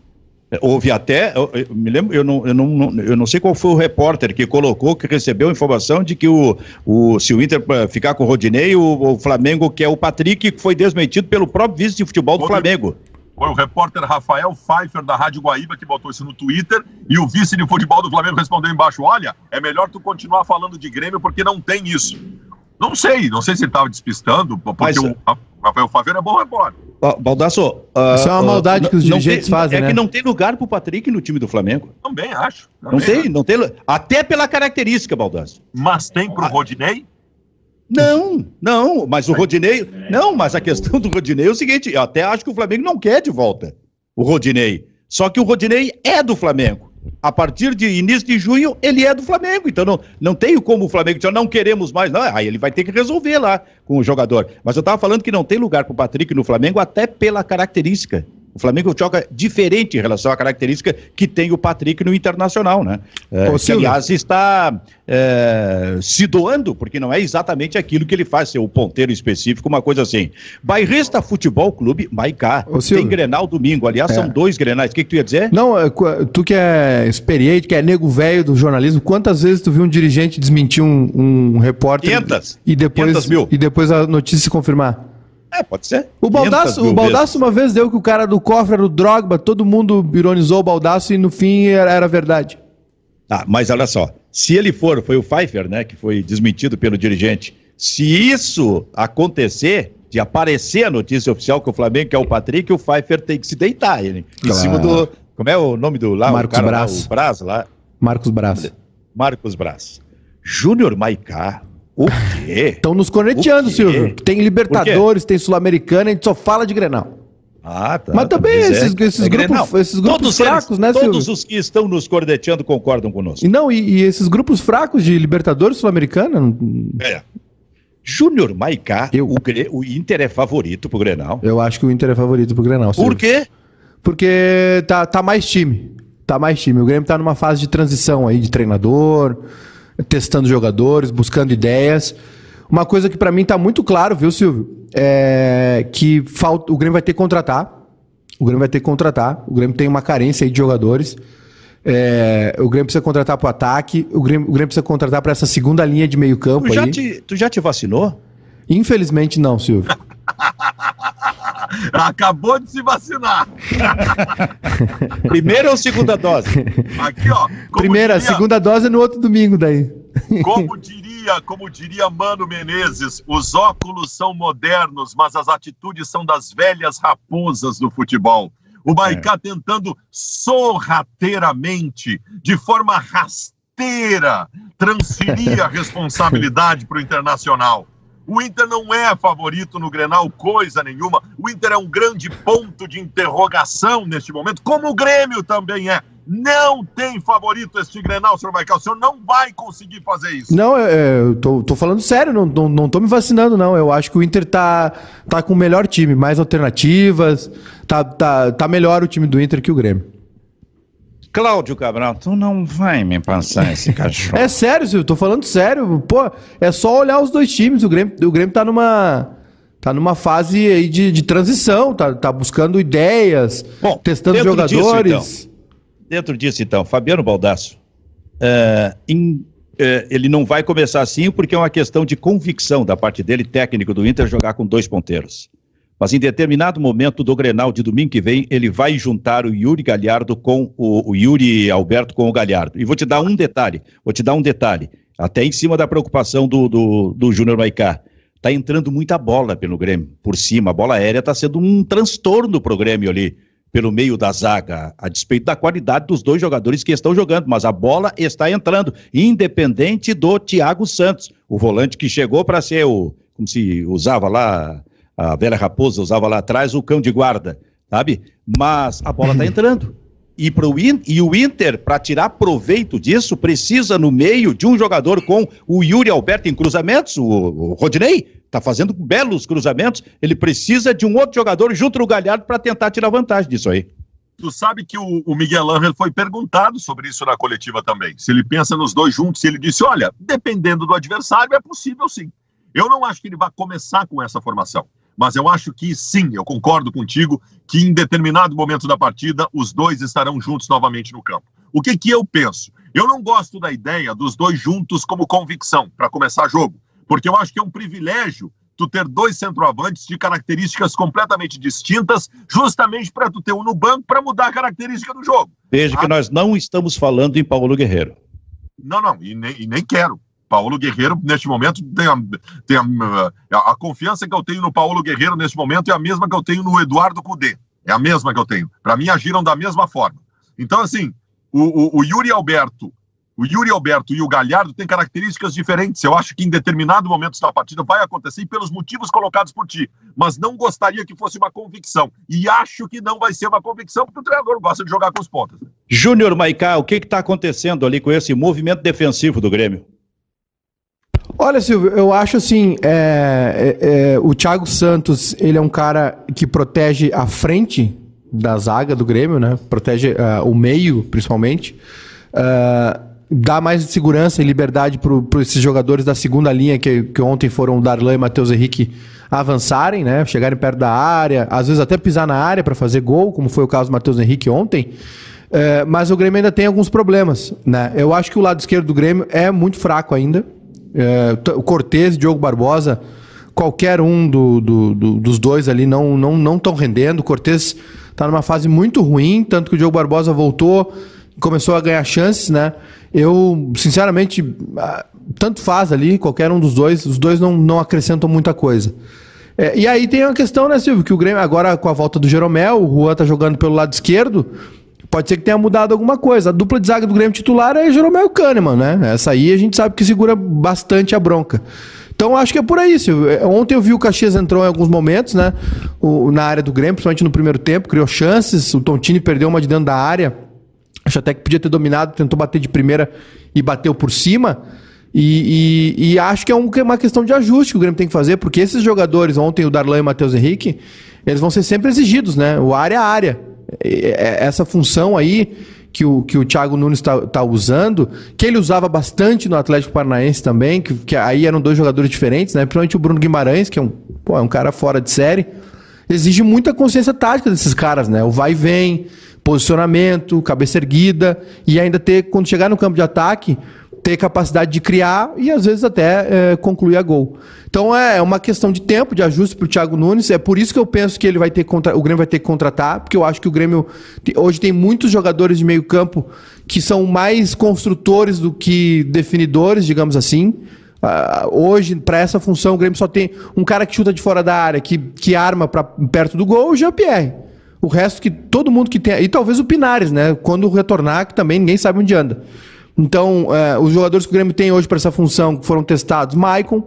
Houve até, eu, eu, me lembro, eu não, eu, não, eu não sei qual foi o repórter que colocou, que recebeu a informação de que o, o, se o Inter eh, ficar com o Rodinei, o, o Flamengo quer o Patrick, que foi desmentido pelo próprio vice de futebol do Flamengo. Foi o repórter Rafael Pfeiffer, da Rádio Guaíba, que botou isso no Twitter, e o vice de futebol do Flamengo respondeu embaixo: olha, é melhor tu continuar falando de Grêmio porque não tem isso. Não sei, não sei se ele estava despistando, porque Mas, o Rafael Pfeiffer é bom repórter. Baldasso. Uh, Isso é uma maldade uh, que os dirigentes tem, fazem, é né? que não tem lugar pro Patrick no time do Flamengo. Também acho. Também não tem, acho. não tem. Até pela característica, Baldasso. Mas tem pro ah. Rodinei? Não, não, mas o Rodinei. Não, mas a questão do Rodinei é o seguinte: eu até acho que o Flamengo não quer de volta o Rodinei. Só que o Rodinei é do Flamengo a partir de início de junho, ele é do Flamengo. Então não, não tenho como o Flamengo dizer, não queremos mais. Não, aí ele vai ter que resolver lá com o jogador. Mas eu estava falando que não tem lugar para o Patrick no Flamengo, até pela característica. O Flamengo joga diferente em relação à característica que tem o Patrick no Internacional, né? É, que, aliás, está é, se doando, porque não é exatamente aquilo que ele faz, ser o ponteiro específico, uma coisa assim. Bairrista Futebol Clube, Maicá. Tem Grenal domingo. Aliás, é. são dois Grenais. O que, que tu ia dizer? Não, é, tu que é experiente, que é nego velho do jornalismo, quantas vezes tu viu um dirigente desmentir um, um repórter 500, e depois 500 mil. e depois a notícia se confirmar? É, pode ser. O Baldaço, o Baldaço uma vez deu que o cara do cofre era o Drogba, todo mundo ironizou o Baldaço e no fim era, era verdade. Ah, mas olha só, se ele for, foi o Pfeiffer, né, que foi desmentido pelo dirigente. Se isso acontecer, de aparecer a notícia oficial que o Flamengo quer o Patrick, o Pfeiffer tem que se deitar ele, em cima do. Como é o nome do lá? Marcos o cara Braz. Lá, o Braz lá. Marcos Braz. Marcos Braz. Júnior Maicá. O quê? Estão nos corneteando? Silvio. Tem Libertadores, tem Sul-Americana, a gente só fala de Grenal. Ah, tá. Mas também Pois esses- esses grupos- Grenal. esses grupos Todos fracos, eles, né, Todos Silvio? os que estão nos corneteando concordam conosco. E não, e, e esses grupos fracos de Libertadores Sul-Americana? É. Júnior Maicá, Eu- o, Gre- o Inter é favorito pro Grenal. Eu acho que o Inter é favorito pro Grenal. Silvio. Por quê? Porque tá, tá mais time. Tá mais time. O Grêmio tá numa fase de transição aí de treinador, testando jogadores, buscando ideias. Uma coisa que pra mim tá muito claro, viu, Silvio? É que falta, o Grêmio vai ter que contratar. O Grêmio vai ter que contratar. O Grêmio tem uma carência aí de jogadores. É, o Grêmio precisa contratar pro ataque. O Grêmio, o Grêmio precisa contratar pra essa segunda linha de meio campo Tu já, aí. te, tu já te vacinou? Infelizmente não, Silvio. Acabou de se vacinar. Primeira ou segunda dose? Aqui, ó. como Primeira, diria- segunda dose no outro domingo daí. Como diria, como diria Mano Menezes, os óculos são modernos, mas as atitudes são das velhas raposas do futebol. O Maicá tentando sorrateiramente, de forma rasteira, transferir a responsabilidade para o Internacional. O Inter não é favorito no Grenal, coisa nenhuma. O Inter é um grande ponto de interrogação neste momento, como o Grêmio também é. Não tem favorito este Grenal, senhor Maicá. O senhor não vai conseguir fazer isso. Não, é, é, eu tô, tô falando sério, não, não, não tô me vacinando, não. Eu acho que o Inter tá, tá com o melhor time, mais alternativas. Tá, tá, tá melhor o time do Inter que o Grêmio. Cláudio Cabral, tu não vai me passar esse cachorro. É sério, Silvio, tô falando sério. Pô, é só olhar os dois times. O Grêmio, o Grêmio tá numa. Tá numa fase aí de, de transição, tá, tá buscando ideias, Bom, testando dentro disso, jogadores. Dentro disso, então, Fabiano Baldasso, em- é, ele não vai começar assim porque é uma questão de convicção da parte dele, técnico do Inter, jogar com dois ponteiros. Mas em determinado momento do Grenal de domingo que vem, ele vai juntar o Yuri Galhardo com o, o Yuri Alberto com o Galhardo. E vou te dar um detalhe, vou te dar um detalhe, até em cima da preocupação do, do, do Júnior Maicá. Tá entrando muita bola pelo Grêmio, por cima. A bola aérea tá sendo um transtorno pro Grêmio ali, pelo meio da zaga, a despeito da qualidade dos dois jogadores que estão jogando. Mas a bola está entrando, independente do Thiago Santos, o volante que chegou para ser o, como se usava lá, a velha raposa usava lá atrás, o cão de guarda, sabe? Mas a bola tá entrando. E, pro In- e o Inter, para tirar proveito disso, precisa no meio de um jogador com o Yuri Alberto em cruzamentos, o, o Rodinei, está fazendo belos cruzamentos. Ele precisa de um outro jogador junto no Galhardo para tentar tirar vantagem disso aí. Tu sabe que o, o Miguel Ángel foi perguntado sobre isso na coletiva também. Se ele pensa nos dois juntos, ele disse: olha, dependendo do adversário, é possível sim. Eu não acho que ele vai começar com essa formação. Mas eu acho que sim, eu concordo contigo que em determinado momento da partida os dois estarão juntos novamente no campo. O que que eu penso? Eu não gosto da ideia dos dois juntos como convicção para começar jogo, porque eu acho que é um privilégio tu ter dois centroavantes de características completamente distintas, justamente para tu ter um no banco para mudar a característica do jogo. Veja que Ah. nós não estamos falando em Paulo Guerreiro. Não, não, e nem, e nem quero. Paulo Guerreiro, neste momento, tem, a, tem a, a, confiança que eu tenho no Paulo Guerreiro neste momento é a mesma que eu tenho no Eduardo Cudê. É a mesma que eu tenho. Para mim, agiram da mesma forma. Então, assim, o, o, o Yuri Alberto, o Yuri Alberto e o Galhardo têm características diferentes. Eu acho que em determinado momento da partida vai acontecer pelos motivos colocados por ti. Mas não gostaria que fosse uma convicção. E acho que não vai ser uma convicção, porque o treinador gosta de jogar com os pontas. Júnior Maicá, o que está acontecendo ali com esse movimento defensivo do Grêmio? Olha, Silvio, eu acho assim, é, é, é, o Thiago Santos, ele é um cara que protege a frente da zaga do Grêmio, né? Protege ah, o meio, principalmente. Ah, dá mais segurança e liberdade para esses jogadores da segunda linha, que, que ontem foram o Darlan e Matheus Henrique avançarem, né? Chegarem perto da área, às vezes até pisar na área para fazer gol, como foi o caso do Matheus Henrique ontem. Mas o Grêmio ainda tem alguns problemas, né? Eu acho que o lado esquerdo do Grêmio é muito fraco ainda. É, o Cortez Diogo Barbosa, qualquer um do- do- do- dos dois ali não não não estão rendendo. O Cortez está numa fase muito ruim, tanto que o Diogo Barbosa voltou, começou a ganhar chances, né? Eu, sinceramente, tanto faz ali, qualquer um dos dois, os dois não, não acrescentam muita coisa. É, e aí tem uma questão, né, Silvio, que o Grêmio, agora com a volta do Jeromel, o Juan tá jogando pelo lado esquerdo, pode ser que tenha mudado alguma coisa. A dupla de zaga do Grêmio titular é Jeromel Kahneman, né? Essa aí a gente sabe que segura bastante a bronca. Então acho que é por aí, Silvio. É, ontem eu vi o Caxias entrou em alguns momentos, né? O, na área do Grêmio, principalmente no primeiro tempo, criou chances. O Tontini perdeu uma de dentro da área. Acho até que podia ter dominado, tentou bater de primeira e bateu por cima. E, e, e acho que é uma questão de ajuste que o Grêmio tem que fazer, porque esses jogadores, ontem o Darlan e o Matheus Henrique, eles vão ser sempre exigidos, né? O área a área. Essa função aí que o, que o Thiago Nunes está tá usando, que ele usava bastante no Atlético Paranaense também, que, que aí eram dois jogadores diferentes, né? Principalmente o Bruno Guimarães, que é um, pô, é um cara fora de série. Exige muita consciência tática desses caras, né? O vai e vem, posicionamento, cabeça erguida, e ainda ter, quando chegar no campo de ataque, ter capacidade de criar e às vezes até é, concluir a gol. Então é uma questão de tempo, de ajuste para o Thiago Nunes. É por isso que eu penso que ele vai ter contra... o Grêmio vai ter que contratar, porque eu acho que o Grêmio hoje tem muitos jogadores de meio campo que são mais construtores do que definidores, digamos assim. Uh, hoje, para essa função, o Grêmio só tem um cara que chuta de fora da área, que, que arma para perto do gol, o Jean-Pierre. O resto que todo mundo que tem. E talvez o Pinares, né? Quando retornar, que também ninguém sabe onde anda. Então, é, os jogadores que o Grêmio tem hoje para essa função foram testados: Maicon,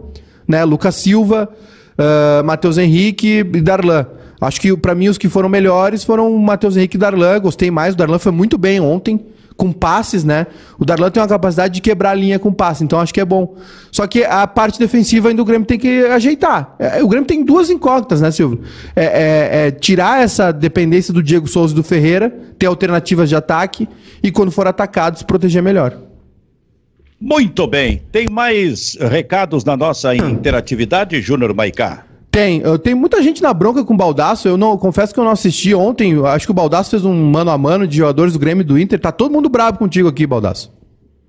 né, Lucas Silva, uh, Matheus Henrique e Darlan. Acho que para mim os que foram melhores foram o Matheus Henrique e Darlan. Gostei mais. O Darlan foi muito bem ontem com passes, né? O Darlan tem uma capacidade de quebrar a linha com passe, então acho que é bom. Só que a parte defensiva ainda o Grêmio tem que ajeitar. É, o Grêmio tem duas incógnitas, né, Silvio? É, é, é, tirar essa dependência do Diego Souza e do Ferreira, ter alternativas de ataque e quando for atacado se proteger melhor. Muito bem. Tem mais recados na nossa interatividade, Júnior Maicá? Tem. Eu tenho muita gente na bronca com o Baldaço. Eu não confesso que eu não assisti ontem. Acho que o Baldaço fez um mano a mano de jogadores do Grêmio e do Inter. Tá todo mundo bravo contigo aqui, Baldaço.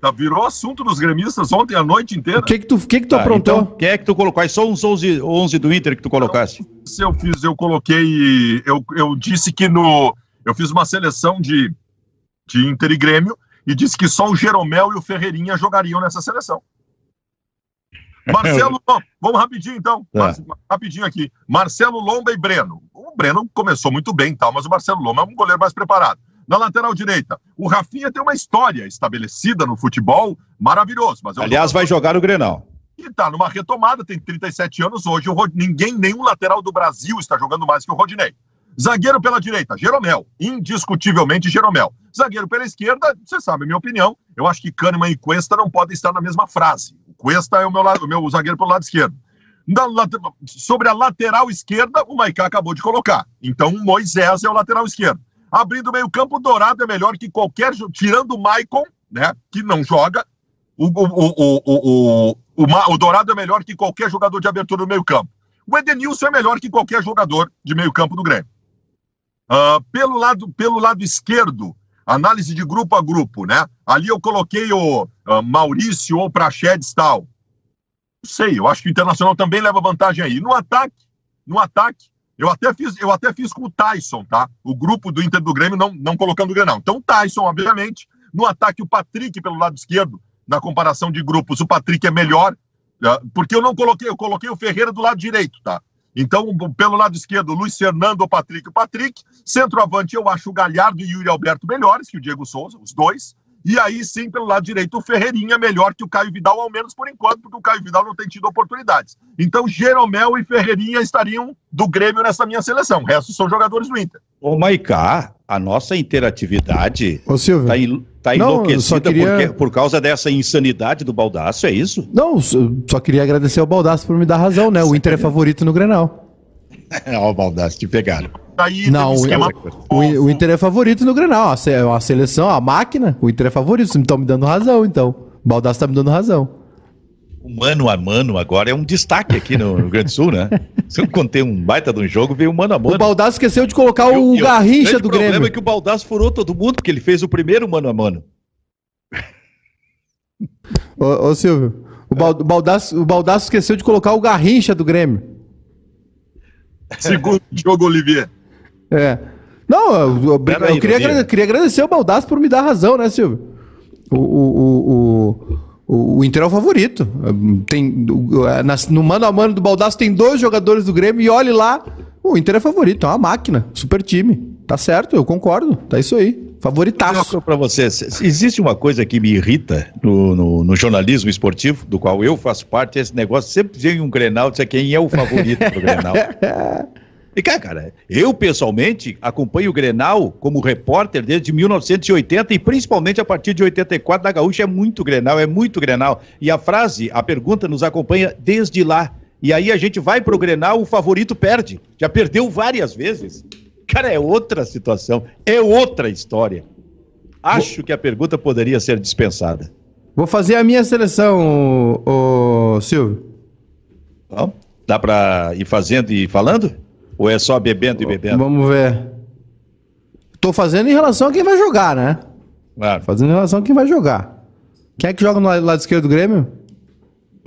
Tá, virou assunto dos gremistas ontem a noite inteira. O que que tu, que que tu tá, aprontou? Então, quem é que tu colocou? Quais são os 11, 11 do Inter que tu colocasse? Se eu fiz, eu coloquei. Eu, eu disse que no. Eu fiz uma seleção de, de Inter e Grêmio e disse que só o Jeromel e o Ferreirinha jogariam nessa seleção. Marcelo, vamos rapidinho então. É. Rapidinho aqui. Marcelo Lomba e Breno. O Breno começou muito bem, tal, mas o Marcelo Lomba é um goleiro mais preparado. Na lateral direita, o Rafinha tem uma história estabelecida no futebol maravilhoso. Mas é Aliás, vai jogar o Grenal. E tá numa retomada, tem 37 anos hoje. O Rod... Ninguém, nenhum lateral do Brasil está jogando mais que o Rodinei. Zagueiro pela direita, Jeromel. Indiscutivelmente Jeromel. Zagueiro pela esquerda, você sabe a minha opinião. Eu acho que Kahneman e Cuesta não podem estar na mesma frase. Cuesta é o meu, lado, o meu zagueiro pelo lado esquerdo. Na, sobre a lateral esquerda, o Maicá acabou de colocar. Então, Moisés é o lateral esquerdo. Abrindo o meio-campo, Dourado é melhor que qualquer. Tirando o Maicon, né? Que não joga. O, o, o, o, o, o Dourado é melhor que qualquer jogador de abertura do meio-campo. O Edenilson é melhor que qualquer jogador de meio-campo do Grêmio. Uh, pelo, lado, pelo lado esquerdo, análise de grupo a grupo, né? Ali eu coloquei o uh, Maurício ou Praxedes tal. Não sei, eu acho que o Internacional também leva vantagem aí. No ataque, no ataque, eu até fiz, eu até fiz com o Tyson, tá? O grupo do Inter do Grêmio não, não colocando o Grenal. Então, Tyson, obviamente. No ataque, o Patrick pelo lado esquerdo, na comparação de grupos, o Patrick é melhor, uh, porque eu não coloquei, eu coloquei o Ferreira do lado direito, tá? Então, pelo lado esquerdo, Luiz Fernando ou Patrick o Patrick. Centroavante, eu acho o Galhardo e o Yuri Alberto melhores que o Diego Souza, os dois. E aí sim, pelo lado direito, o Ferreirinha melhor que o Caio Vidal, ao menos por enquanto, porque o Caio Vidal não tem tido oportunidades. Então, Jeromel e Ferreirinha estariam do Grêmio nessa minha seleção. O resto são jogadores do Inter. Ô, Maicá, a nossa interatividade Silvio. tá, il, tá enlouquecida queria... porque, por causa dessa insanidade do Baldaço, é isso? Não, só queria agradecer ao Baldaço por me dar razão, né? O Inter é favorito no Grenal. Ó, o Baldaço, te pegaram. Aí não, o, o, o, Inter é favorito no Grenal. A, a seleção, a máquina, o Inter é favorito. Vocês estão me dando razão, então. O Baldaço tá me dando razão. O mano a mano agora é um destaque aqui no Rio Grande do Sul, né? Se eu contei um baita de um jogo, veio o mano a mano. O Baldaço esqueceu de colocar o eu, Garrincha do Grêmio. O problema é que o Baldaço furou todo mundo, porque ele fez o primeiro mano a mano. Ô, ô Silvio, o, Baldaço, o Baldaço esqueceu de colocar o Garrincha do Grêmio. Segundo jogo, Olivier. É. Não, eu, eu, eu aí, queria, agradecer, queria agradecer o Baldaço por me dar razão, né, Silvio? O, o, o, O, Inter é o favorito. Tem, no mano a mano do Baldaço tem dois jogadores do Grêmio e olhe lá, o Inter é favorito, é uma máquina, super time. Tá certo, eu concordo. Tá isso aí. Favoritaço. Para vocês, existe uma coisa que me irrita no, no, no, jornalismo esportivo, do qual eu faço parte, esse negócio sempre vem um Grenal, dizer quem é o favorito do Grenal. E cá, cara, eu pessoalmente acompanho o Grenal como repórter desde 1980 e principalmente a partir de 84 da Gaúcha é muito Grenal, é muito Grenal. E a frase, a pergunta nos acompanha desde lá. E aí a gente vai pro Grenal, o favorito perde. Já perdeu várias vezes. Cara, é outra situação, é outra história. Acho Vou... que a pergunta poderia ser dispensada. Vou fazer a minha seleção, o, Silvio. Bom, dá para ir fazendo e falando? Ou é só bebendo e bebendo? Vamos ver. Tô fazendo em relação a quem vai jogar, né? Claro. Fazendo em relação a quem vai jogar. Quem é que joga no lado esquerdo do Grêmio?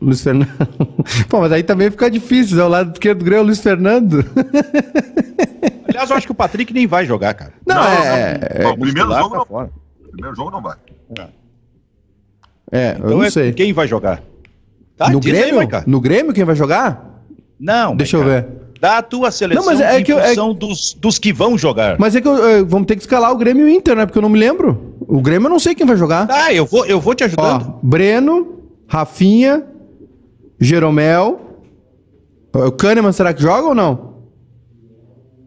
Luiz Fernando. Pô, mas aí também fica difícil, né? O lado esquerdo do Grêmio é o Luiz Fernando. Aliás, eu acho que o Patrick nem vai jogar, cara. Não, não é. é, é o primeiro jogo tá não. Fora. primeiro jogo não vai. É, é então eu não é sei. Quem vai jogar? Tá, no Grêmio? Aí, no Grêmio quem vai jogar? Não. Deixa eu ver. Dá a tua seleção não, mas é que função é... dos, dos que vão jogar. Mas é que eu, eu, vamos ter que escalar o Grêmio e o Inter, né? Porque eu não me lembro. O Grêmio eu não sei quem vai jogar. Tá, eu vou, eu vou te ajudando. Ó, Breno, Rafinha, Jeromel. O Kahneman será que joga ou não?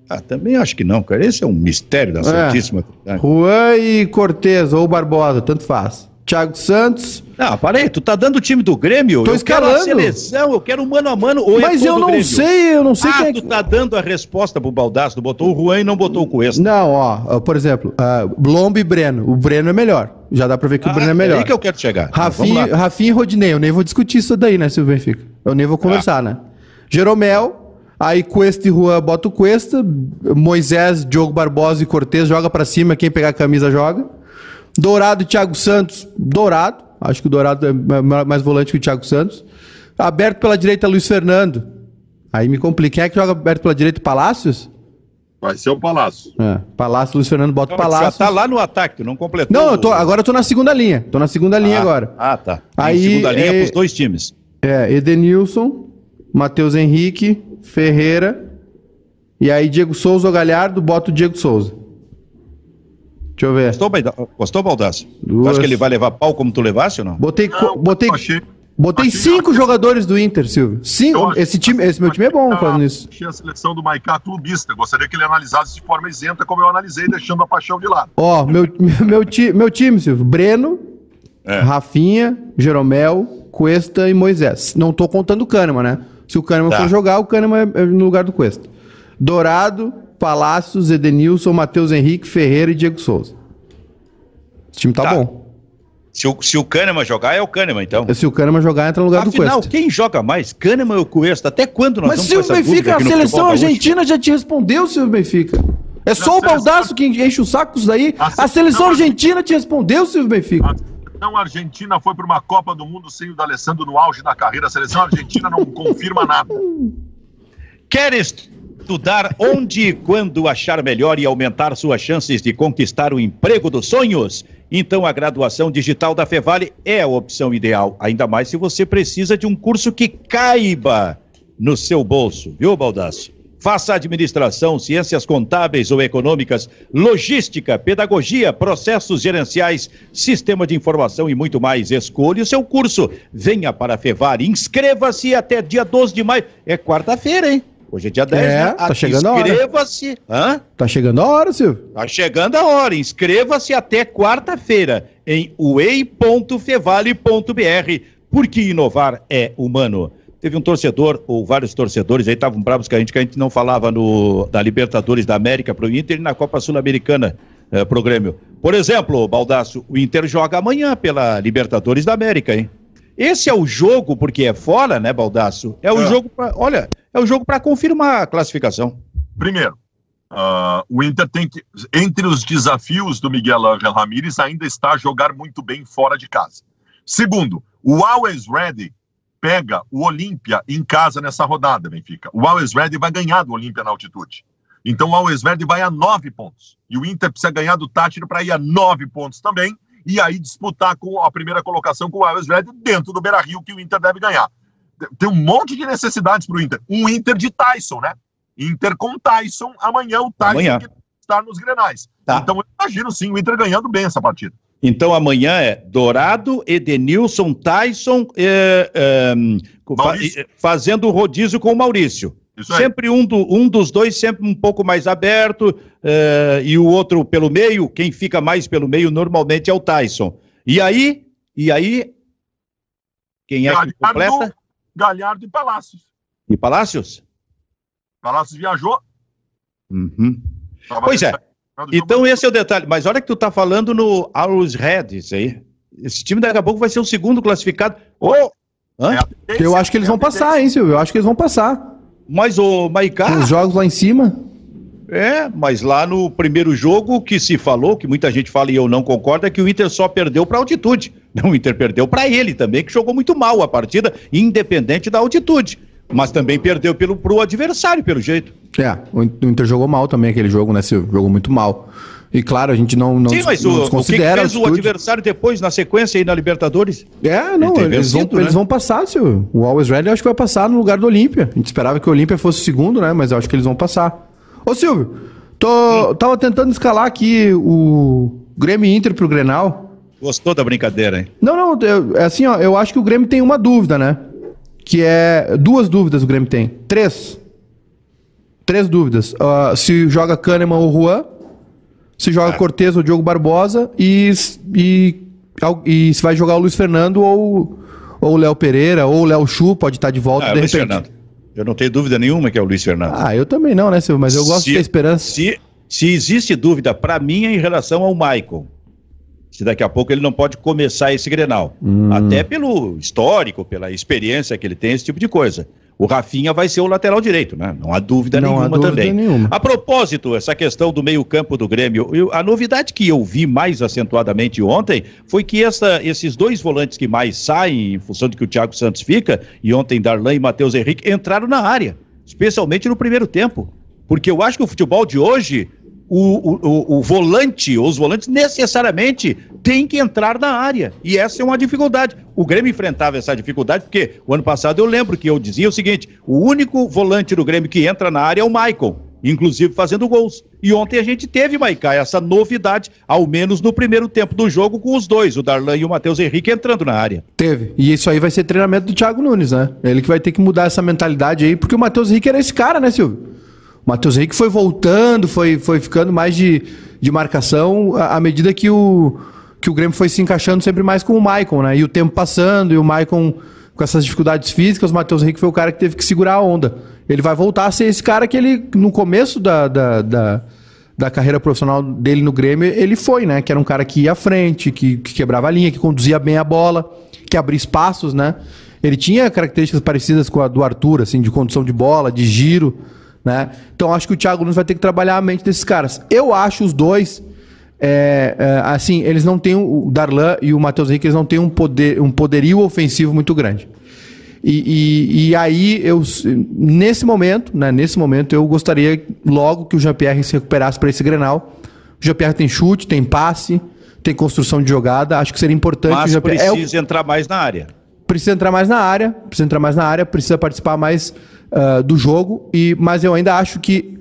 Ah, também acho que não, cara. Esse é um mistério da é. Santíssima Juan e Cortez ou Barbosa, tanto faz. Thiago Santos. Não, parei, tu tá dando o time do Grêmio? Tô eu escalando. Quero a seleção, eu quero mano a mano. Ou é Mas é eu não Grêmio? sei, eu não sei ah, quem é tu tá dando a resposta pro Baldaço, tu botou o Juan e não botou o Cuesta. Não, ó, por exemplo, uh, Lombo e Breno. O Breno é melhor. Já dá pra ver que ah, o Breno é melhor. É aí que eu quero chegar. Rafinha, Rafinha e Rodinei, eu nem vou discutir isso daí, né, Silvio Benfica? Eu nem vou conversar, ah. né? Jeromel, Aí Cuesta e Juan bota o Cuesta. Moisés, Diogo Barbosa e Cortez joga para cima. Quem pegar a camisa joga. Dourado e Thiago Santos. Dourado. Acho que o Dourado é mais volante que o Thiago Santos. Aberto pela direita, Luiz Fernando. Aí me complica. Quem é que joga aberto pela direita? Palácios? Vai ser o Palácio. É, Palácio, Luiz Fernando bota o Palácio. Já tá lá no ataque, não completou. Não, eu tô, agora eu tô na segunda linha. Tô na segunda linha ah, agora. Ah, tá. Aí, segunda linha é, pros dois times. É, Edenilson, Matheus Henrique, Ferreira. E aí, Diego Souza ou Galhardo, bota o Diego Souza. Deixa eu ver. Gostou, Gostou Baldaço? Tu acha que ele vai levar pau como tu levasse ou não? Botei, não, botei, botei achei cinco jogadores do Inter, Silvio. Cinco. Esse, time, esse meu time é bom falando isso. Achei a seleção do Maicá clubista. Gostaria que ele analisasse de forma isenta, como eu analisei, deixando a paixão de lado. Ó, meu, meu, ti, meu time, Silvio. Breno, é. Rafinha, Jeromel, Cuesta e Moisés. Não tô contando o Kahneman, né? Se o Kahneman tá. for jogar, o Kahneman é no lugar do Cuesta. Dourado, Palácios, Edenilson, Matheus Henrique, Ferreira e Diego Souza. Esse time tá, tá. bom. Se o, se o Kahneman jogar, é o Kahneman, então. Se o Kahneman jogar, entra no lugar Afinal, do Cuesta. quem joga mais? Kahneman ou Cuesta? Até quando nós Mas vamos se o Benfica, a seleção argentina já te respondeu, Silvio Benfica. É só o Baldaço que enche o saco isso daí. A, a seleção argentina te respondeu, Silvio Benfica. seleção argentina foi para uma Copa do Mundo sem o D'Alessandro no auge da carreira. A seleção argentina não confirma nada. Queres estudar onde e quando achar melhor e aumentar suas chances de conquistar o emprego dos sonhos? Então a graduação digital da Fevale é a opção ideal, ainda mais se você precisa de um curso que caiba no seu bolso, viu, Baldassio? Faça administração, ciências contábeis ou econômicas, logística, pedagogia, processos gerenciais, sistema de informação e muito mais. Escolha o seu curso. Venha para a Fevale, inscreva-se até dia 12 de maio. É quarta-feira, hein? Hoje é dia 10, é, né? Tá chegando a hora. Inscreva-se. Hã? Tá chegando a hora, Silvio. Tá chegando a hora. Inscreva-se até quarta-feira em way.fevale.br, porque inovar é humano. Teve um torcedor, ou vários torcedores aí estavam bravos com a gente, que a gente não falava no, da Libertadores da América para o Inter e na Copa Sul-Americana eh, para o Grêmio. Por exemplo, Baldaço, o Inter joga amanhã pela Libertadores da América, hein? Esse é o jogo, porque é fora, né, Baldaço? É o é. jogo para. Olha, é o jogo para confirmar a classificação. Primeiro, uh, o Inter tem que. Entre os desafios do Miguel Ángel Ramírez ainda está jogar muito bem fora de casa. Segundo, o Always Ready pega o Olímpia em casa nessa rodada, Benfica. O Always Ready vai ganhar do Olímpia na altitude. Então o Always Ready vai a nove pontos. E o Inter precisa ganhar do Tátiro para ir a nove pontos também e aí disputar com a primeira colocação com o Alves Red dentro do Beira Rio, que o Inter deve ganhar. Tem um monte de necessidades para o Inter. Um Inter de Tyson, né? Inter com Tyson, amanhã o Tyson amanhã. está nos grenais. Tá. Então eu imagino sim o Inter ganhando bem essa partida. Então amanhã é Dourado, Edenilson, Tyson, é, é, fazendo rodízio com o Maurício. Sempre um, do, um, dos dois sempre um pouco mais aberto é, e o outro pelo meio. Quem fica mais pelo meio normalmente é o Tyson. E aí, e aí, quem é Galhardo, que completa? Galhardo e Palácios. E Palácios? Palácios viajou. Uhum. Pois é. Então esse é o detalhe. Mas olha que tu tá falando no Always Red, isso aí. Esse time daqui a pouco vai ser o segundo classificado. Oh, é eu acho que eles vão passar, hein, Silvio? Eu acho que eles vão passar. Mas o Maicá. Os jogos lá em cima. É, mas lá no primeiro jogo que se falou, que muita gente fala e eu não concordo, é que o Inter só perdeu para altitude. Não, o Inter perdeu para ele também, que jogou muito mal a partida, independente da altitude. Mas também perdeu pelo pro adversário, pelo jeito. É, o Inter jogou mal também aquele jogo, né, Silvio? Jogou muito mal. E claro, a gente não, não Sim, mas não o, o que, que fez o adversário depois, na sequência aí na Libertadores? É, não, eles, vencido, vão, né? eles vão passar, Silvio. O Always Ready acho que vai passar no lugar do Olímpia. A gente esperava que o Olímpia fosse o segundo, né? Mas eu acho que eles vão passar. Ô, Silvio, tô, tava tentando escalar aqui o Grêmio Inter pro Grenal. Gostou da brincadeira, hein? Não, não, eu, é assim, ó, eu acho que o Grêmio tem uma dúvida, né? Que é. Duas dúvidas o Grêmio tem. Três. Três dúvidas. Uh, se joga Kahneman ou Juan se joga é. Cortez ou Diogo Barbosa e, e, e se vai jogar o Luiz Fernando ou o Léo Pereira ou o Léo Chu, pode estar de volta ah, de Luiz repente. Fernando. Eu não tenho dúvida nenhuma que é o Luiz Fernando. Ah, eu também não, né, Silvio? Mas eu gosto se, de ter esperança. Se, se existe dúvida, para mim, é em relação ao Michael. Se daqui a pouco ele não pode começar esse Grenal. Hum. Até pelo histórico, pela experiência que ele tem, esse tipo de coisa o Rafinha vai ser o lateral direito, né? Não há dúvida Não nenhuma há dúvida também. Nenhuma. A propósito, essa questão do meio-campo do Grêmio, eu, a novidade que eu vi mais acentuadamente ontem foi que essa, esses dois volantes que mais saem, em função de que o Thiago Santos fica, e ontem Darlan e Matheus Henrique, entraram na área, especialmente no primeiro tempo. Porque eu acho que o futebol de hoje o, o, o, volante, os volantes necessariamente têm que entrar na área. E essa é uma dificuldade. O Grêmio enfrentava essa dificuldade porque o ano passado eu lembro que eu dizia o seguinte: o único volante do Grêmio que entra na área é o Michael, inclusive fazendo gols. E ontem a gente teve, Maicá, essa novidade, ao menos no primeiro tempo do jogo, com os dois, o Darlan e o Matheus Henrique entrando na área. Teve. E isso aí vai ser treinamento do Thiago Nunes, né? Ele que vai ter que mudar essa mentalidade aí, porque o Matheus Henrique era esse cara, né, Silvio? Matheus Henrique foi voltando, foi, foi ficando mais de, de marcação à, medida que o, que o Grêmio foi se encaixando sempre mais com o Maicon, né? E o tempo passando, e o Maicon com essas dificuldades físicas, o Matheus Henrique foi o cara que teve que segurar a onda. Ele vai voltar a ser esse cara que ele, no começo da, da, da, da carreira profissional dele no Grêmio, ele foi, né? Que era um cara que ia à frente, que, que quebrava a linha, que conduzia bem a bola, que abria espaços, né? Ele tinha características parecidas com a do Arthur, assim, de condução de bola, de giro. Né? Então acho que o Thiago Nunes vai ter que trabalhar a mente desses caras. Eu acho os dois. É, é, assim, eles não têm. O Darlan e o Matheus Henrique, eles não têm um, poder, um poderio ofensivo muito grande. E, e, e, aí, eu, nesse momento, né, nesse momento, eu gostaria logo que o Jean-Pierre se recuperasse para esse Grenal. O Jean-Pierre tem chute, tem passe, tem construção de jogada. Acho que seria importante. Mas o precisa é entrar mais na área. Precisa entrar mais na área, precisa entrar mais na área, precisa participar mais uh, do jogo, e, mas eu ainda acho que.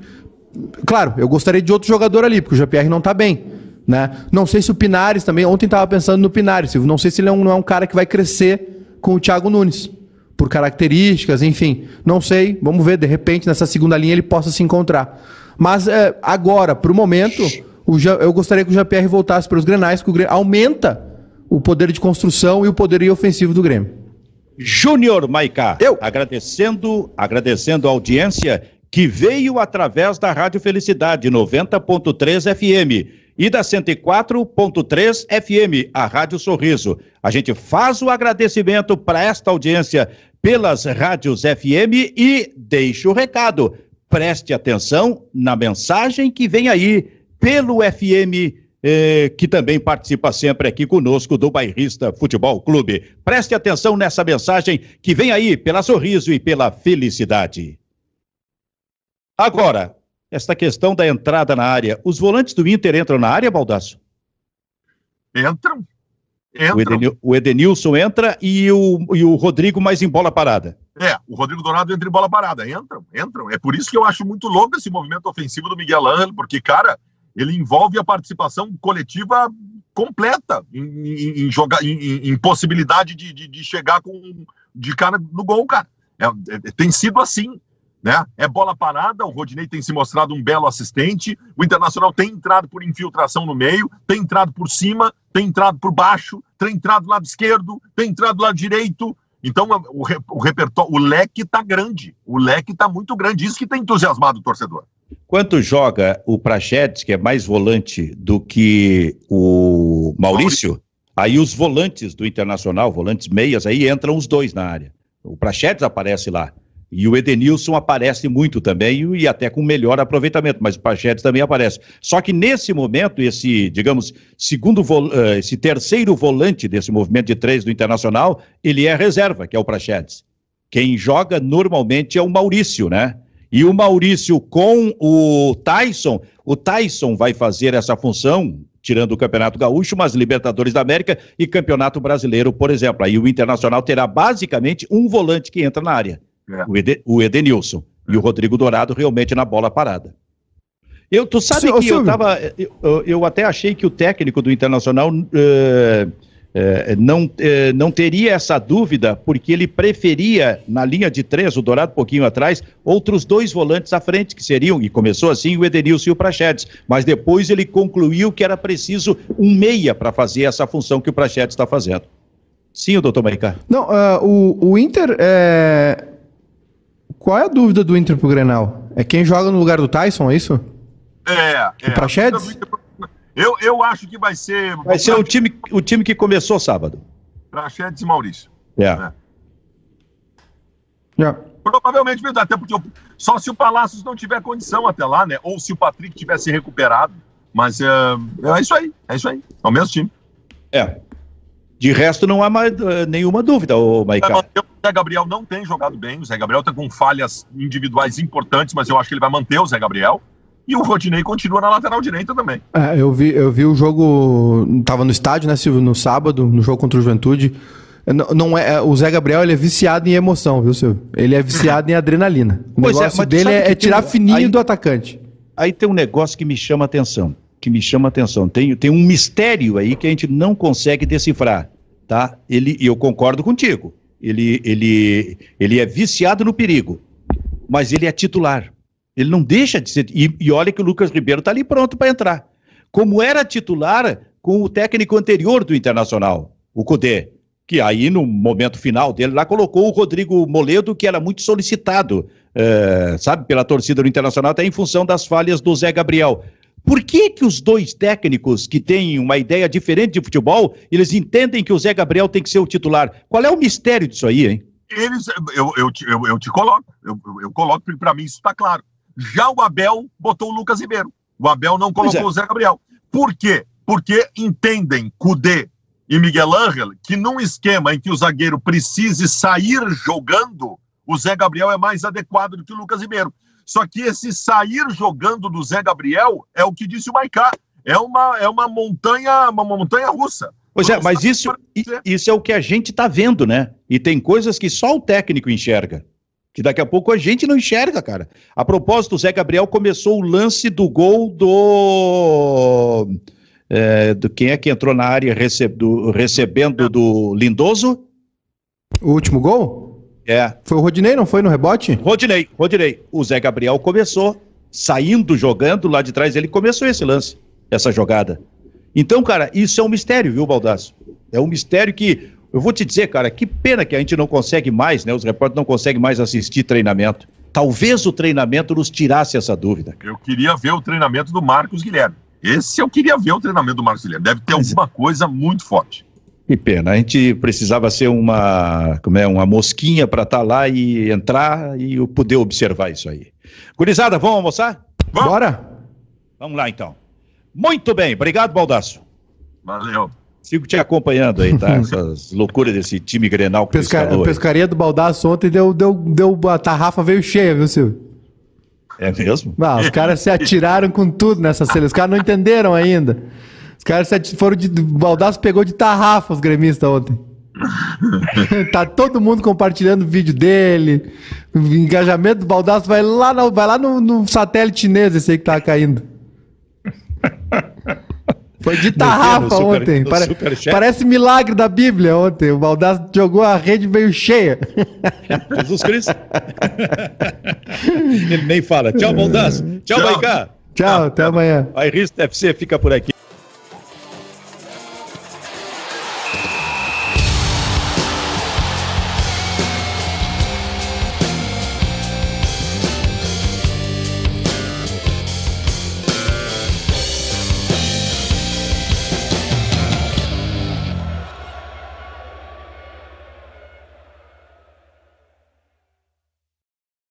Claro, eu gostaria de outro jogador ali, porque o GPR não está bem. Né? Não sei se o Pinares também. Ontem estava pensando no Pinares. Não sei se ele é um, não é um cara que vai crescer com o Thiago Nunes. Por características, enfim. Não sei. Vamos ver, de repente, nessa segunda linha ele possa se encontrar. Mas é, agora, para o momento, eu gostaria que o GPR voltasse para os grenais, porque o Grêmio aumenta o poder de construção e o poder ofensivo do Grêmio. Júnior Maicá. Eu. Agradecendo, agradecendo a audiência que veio através da Rádio Felicidade 90.3 FM e da 104.3 FM, a Rádio Sorriso. A gente faz o agradecimento para esta audiência pelas rádios FM e deixa o recado. Preste atenção na mensagem que vem aí pelo FM eh, que também participa sempre aqui conosco do Bairrista Futebol Clube. Preste atenção nessa mensagem que vem aí pela sorriso e pela felicidade. Agora, esta questão da entrada na área. Os volantes do Inter entram na área, Baldaço? Entram, O, Edenil, o, Edenilson entra e o, e o Rodrigo mais em bola parada. É, o Rodrigo Dourado entra em bola parada. Entram, entram. É por isso que eu acho muito louco esse movimento ofensivo do Miguel Ángel, porque, cara, ele envolve a participação coletiva completa em, em, em jogar, em, em possibilidade de, de, de, chegar com de cara no gol, cara. É, é, tem sido assim. Né? É bola parada, o Rodinei tem se mostrado um belo assistente, o Internacional tem entrado por infiltração no meio, tem entrado por cima, tem entrado por baixo, tem entrado do lado esquerdo, tem entrado do lado direito. Então o, o repertório, o leque está grande, o leque está muito grande, isso que tem entusiasmado o torcedor. Quanto joga o Prachedes, que é mais volante do que o Maurício, aí os volantes do Internacional, volantes meias, aí entram os dois na área. O Prachedes aparece lá. E o Edenilson aparece muito também e até com melhor aproveitamento, mas o Prachedes também aparece. Só que nesse momento, esse, digamos, segundo, eh, esse terceiro volante desse movimento de três do Internacional, ele é reserva, que é o Prachedes. Quem joga normalmente é o Maurício, né? E o Maurício com o Tyson, o Tyson vai fazer essa função, tirando o Campeonato Gaúcho, mas Libertadores da América e Campeonato Brasileiro, por exemplo. Aí o Internacional terá basicamente um volante que entra na área, é. o, Ed, o Edenilson, é. e o Rodrigo Dourado realmente na bola parada. Eu, tu sabe que eu tava. Eu, eu, até achei que o técnico do Internacional. Uh, é, não, é, não teria essa dúvida, porque ele preferia, na linha de três, o Dourado um pouquinho atrás, outros dois volantes à frente, que seriam, e começou assim, o Edenilson e o Prachedes. Mas depois ele concluiu que era preciso um meia para fazer essa função que o Prachedes está fazendo. Sim, o doutor Maricá. Não, uh, o, o Inter. É... Qual é a dúvida do Inter pro Grenal? É quem joga no lugar do Tyson, é isso? É, é. O Prachedes? Eu, eu acho que vai ser. Vai ser o time, o time que começou sábado. Prachedes e Maurício. É. Yeah. É. Yeah. Provavelmente, até porque eu, só se o Palácios não tiver condição até lá, né? Ou se o Patrick tivesse recuperado. Mas é, é isso aí, é isso aí. É o mesmo time. É. De resto, não há mais, uh, nenhuma dúvida, o Maicon. O Zé Gabriel não tem jogado bem. O Zé Gabriel está com falhas individuais importantes, mas eu acho que ele vai manter o Zé Gabriel. E o Rodinei continua na lateral direita também. É, eu vi, eu vi o jogo. Tava no estádio, né, Silvio, no sábado, no jogo contra o Juventude. Não, não é, o Zé Gabriel ele é viciado em emoção, viu, Silvio? Ele é viciado em adrenalina. O pois é, negócio é, dele é, é tirar tem, fininho aí, do atacante. Aí tem um negócio que me chama atenção. Que me chama atenção. Tem, tem um mistério aí que a gente não consegue decifrar. Tá? Ele, e eu concordo contigo. Ele, ele, ele é viciado no perigo. Mas ele é titular. Ele não deixa de ser. E, e olha que o Lucas Ribeiro está ali pronto para entrar. Como era titular com o técnico anterior do Internacional, o Cudê, que aí no momento final dele lá colocou o Rodrigo Moledo, que era muito solicitado, é, sabe, pela torcida do Internacional, até em função das falhas do Zé Gabriel. Por que que os dois técnicos que têm uma ideia diferente de futebol, eles entendem que o Zé Gabriel tem que ser o titular? Qual é o mistério disso aí, hein? Eles, eu, eu, eu, eu te coloco, eu, eu coloco, para mim isso está claro. Já o Abel botou o Lucas Ribeiro. O Abel não colocou é. o Zé Gabriel. Por quê? Porque entendem Cudê e Miguel Ángel que num esquema em que o zagueiro precise sair jogando, o Zé Gabriel é mais adequado do que o Lucas Ribeiro. Só que esse sair jogando do Zé Gabriel é o que disse o Maicá. É uma, é uma montanha, uma montanha russa. Pois é, mas isso, isso é o que a gente está vendo, né? E tem coisas que só o técnico enxerga que daqui a pouco a gente não enxerga, cara. A propósito, o Zé Gabriel começou o lance do gol do. É, do quem é que entrou na área receb, do, recebendo do Lindoso? O último gol? É. Foi o Rodinei, não foi no rebote? Rodinei, Rodinei. O Zé Gabriel começou, saindo, jogando lá de trás, ele começou esse lance, essa jogada. Então, cara, isso é um mistério, viu, Baldasso? É um mistério que eu vou te dizer, cara, que pena que a gente não consegue mais, né? Os repórteres não conseguem mais assistir treinamento. Talvez o treinamento nos tirasse essa dúvida. Eu queria ver o treinamento do Marcos Guilherme. Esse eu queria ver o treinamento do Marcos Guilherme. Deve ter Mas... alguma coisa muito forte. Que pena. A gente precisava ser uma, como é, uma mosquinha para estar tá lá e entrar e poder observar isso aí. Gurizada, vamos almoçar? Vamos. Bora. Vamos lá então. Muito bem. Obrigado, Baldaço. Valeu. Sigo te acompanhando aí, tá? Essas loucuras desse time Grenal que Pesca... A pescaria do Baldaço ontem deu, deu, deu. A tarrafa veio cheia, viu, Silvio? É mesmo? Ah, os caras se atiraram com tudo nessa cena. Os caras não entenderam ainda. Os caras foram de. O Baldaço pegou de tarrafa os gremistas ontem. tá todo mundo compartilhando o vídeo dele. O engajamento do Baldaço vai lá, no, vai lá no, no satélite chinês, esse aí que tá caindo. Foi de tarrafa super, ontem. Pare... Parece milagre da Bíblia ontem. O Baldasso jogou a rede meio cheia. Jesus Cristo. Ele nem fala. Tchau, Baldasso. Tchau, Tchau. Baicá. Tchau, até amanhã. A Rista FC fica por aqui.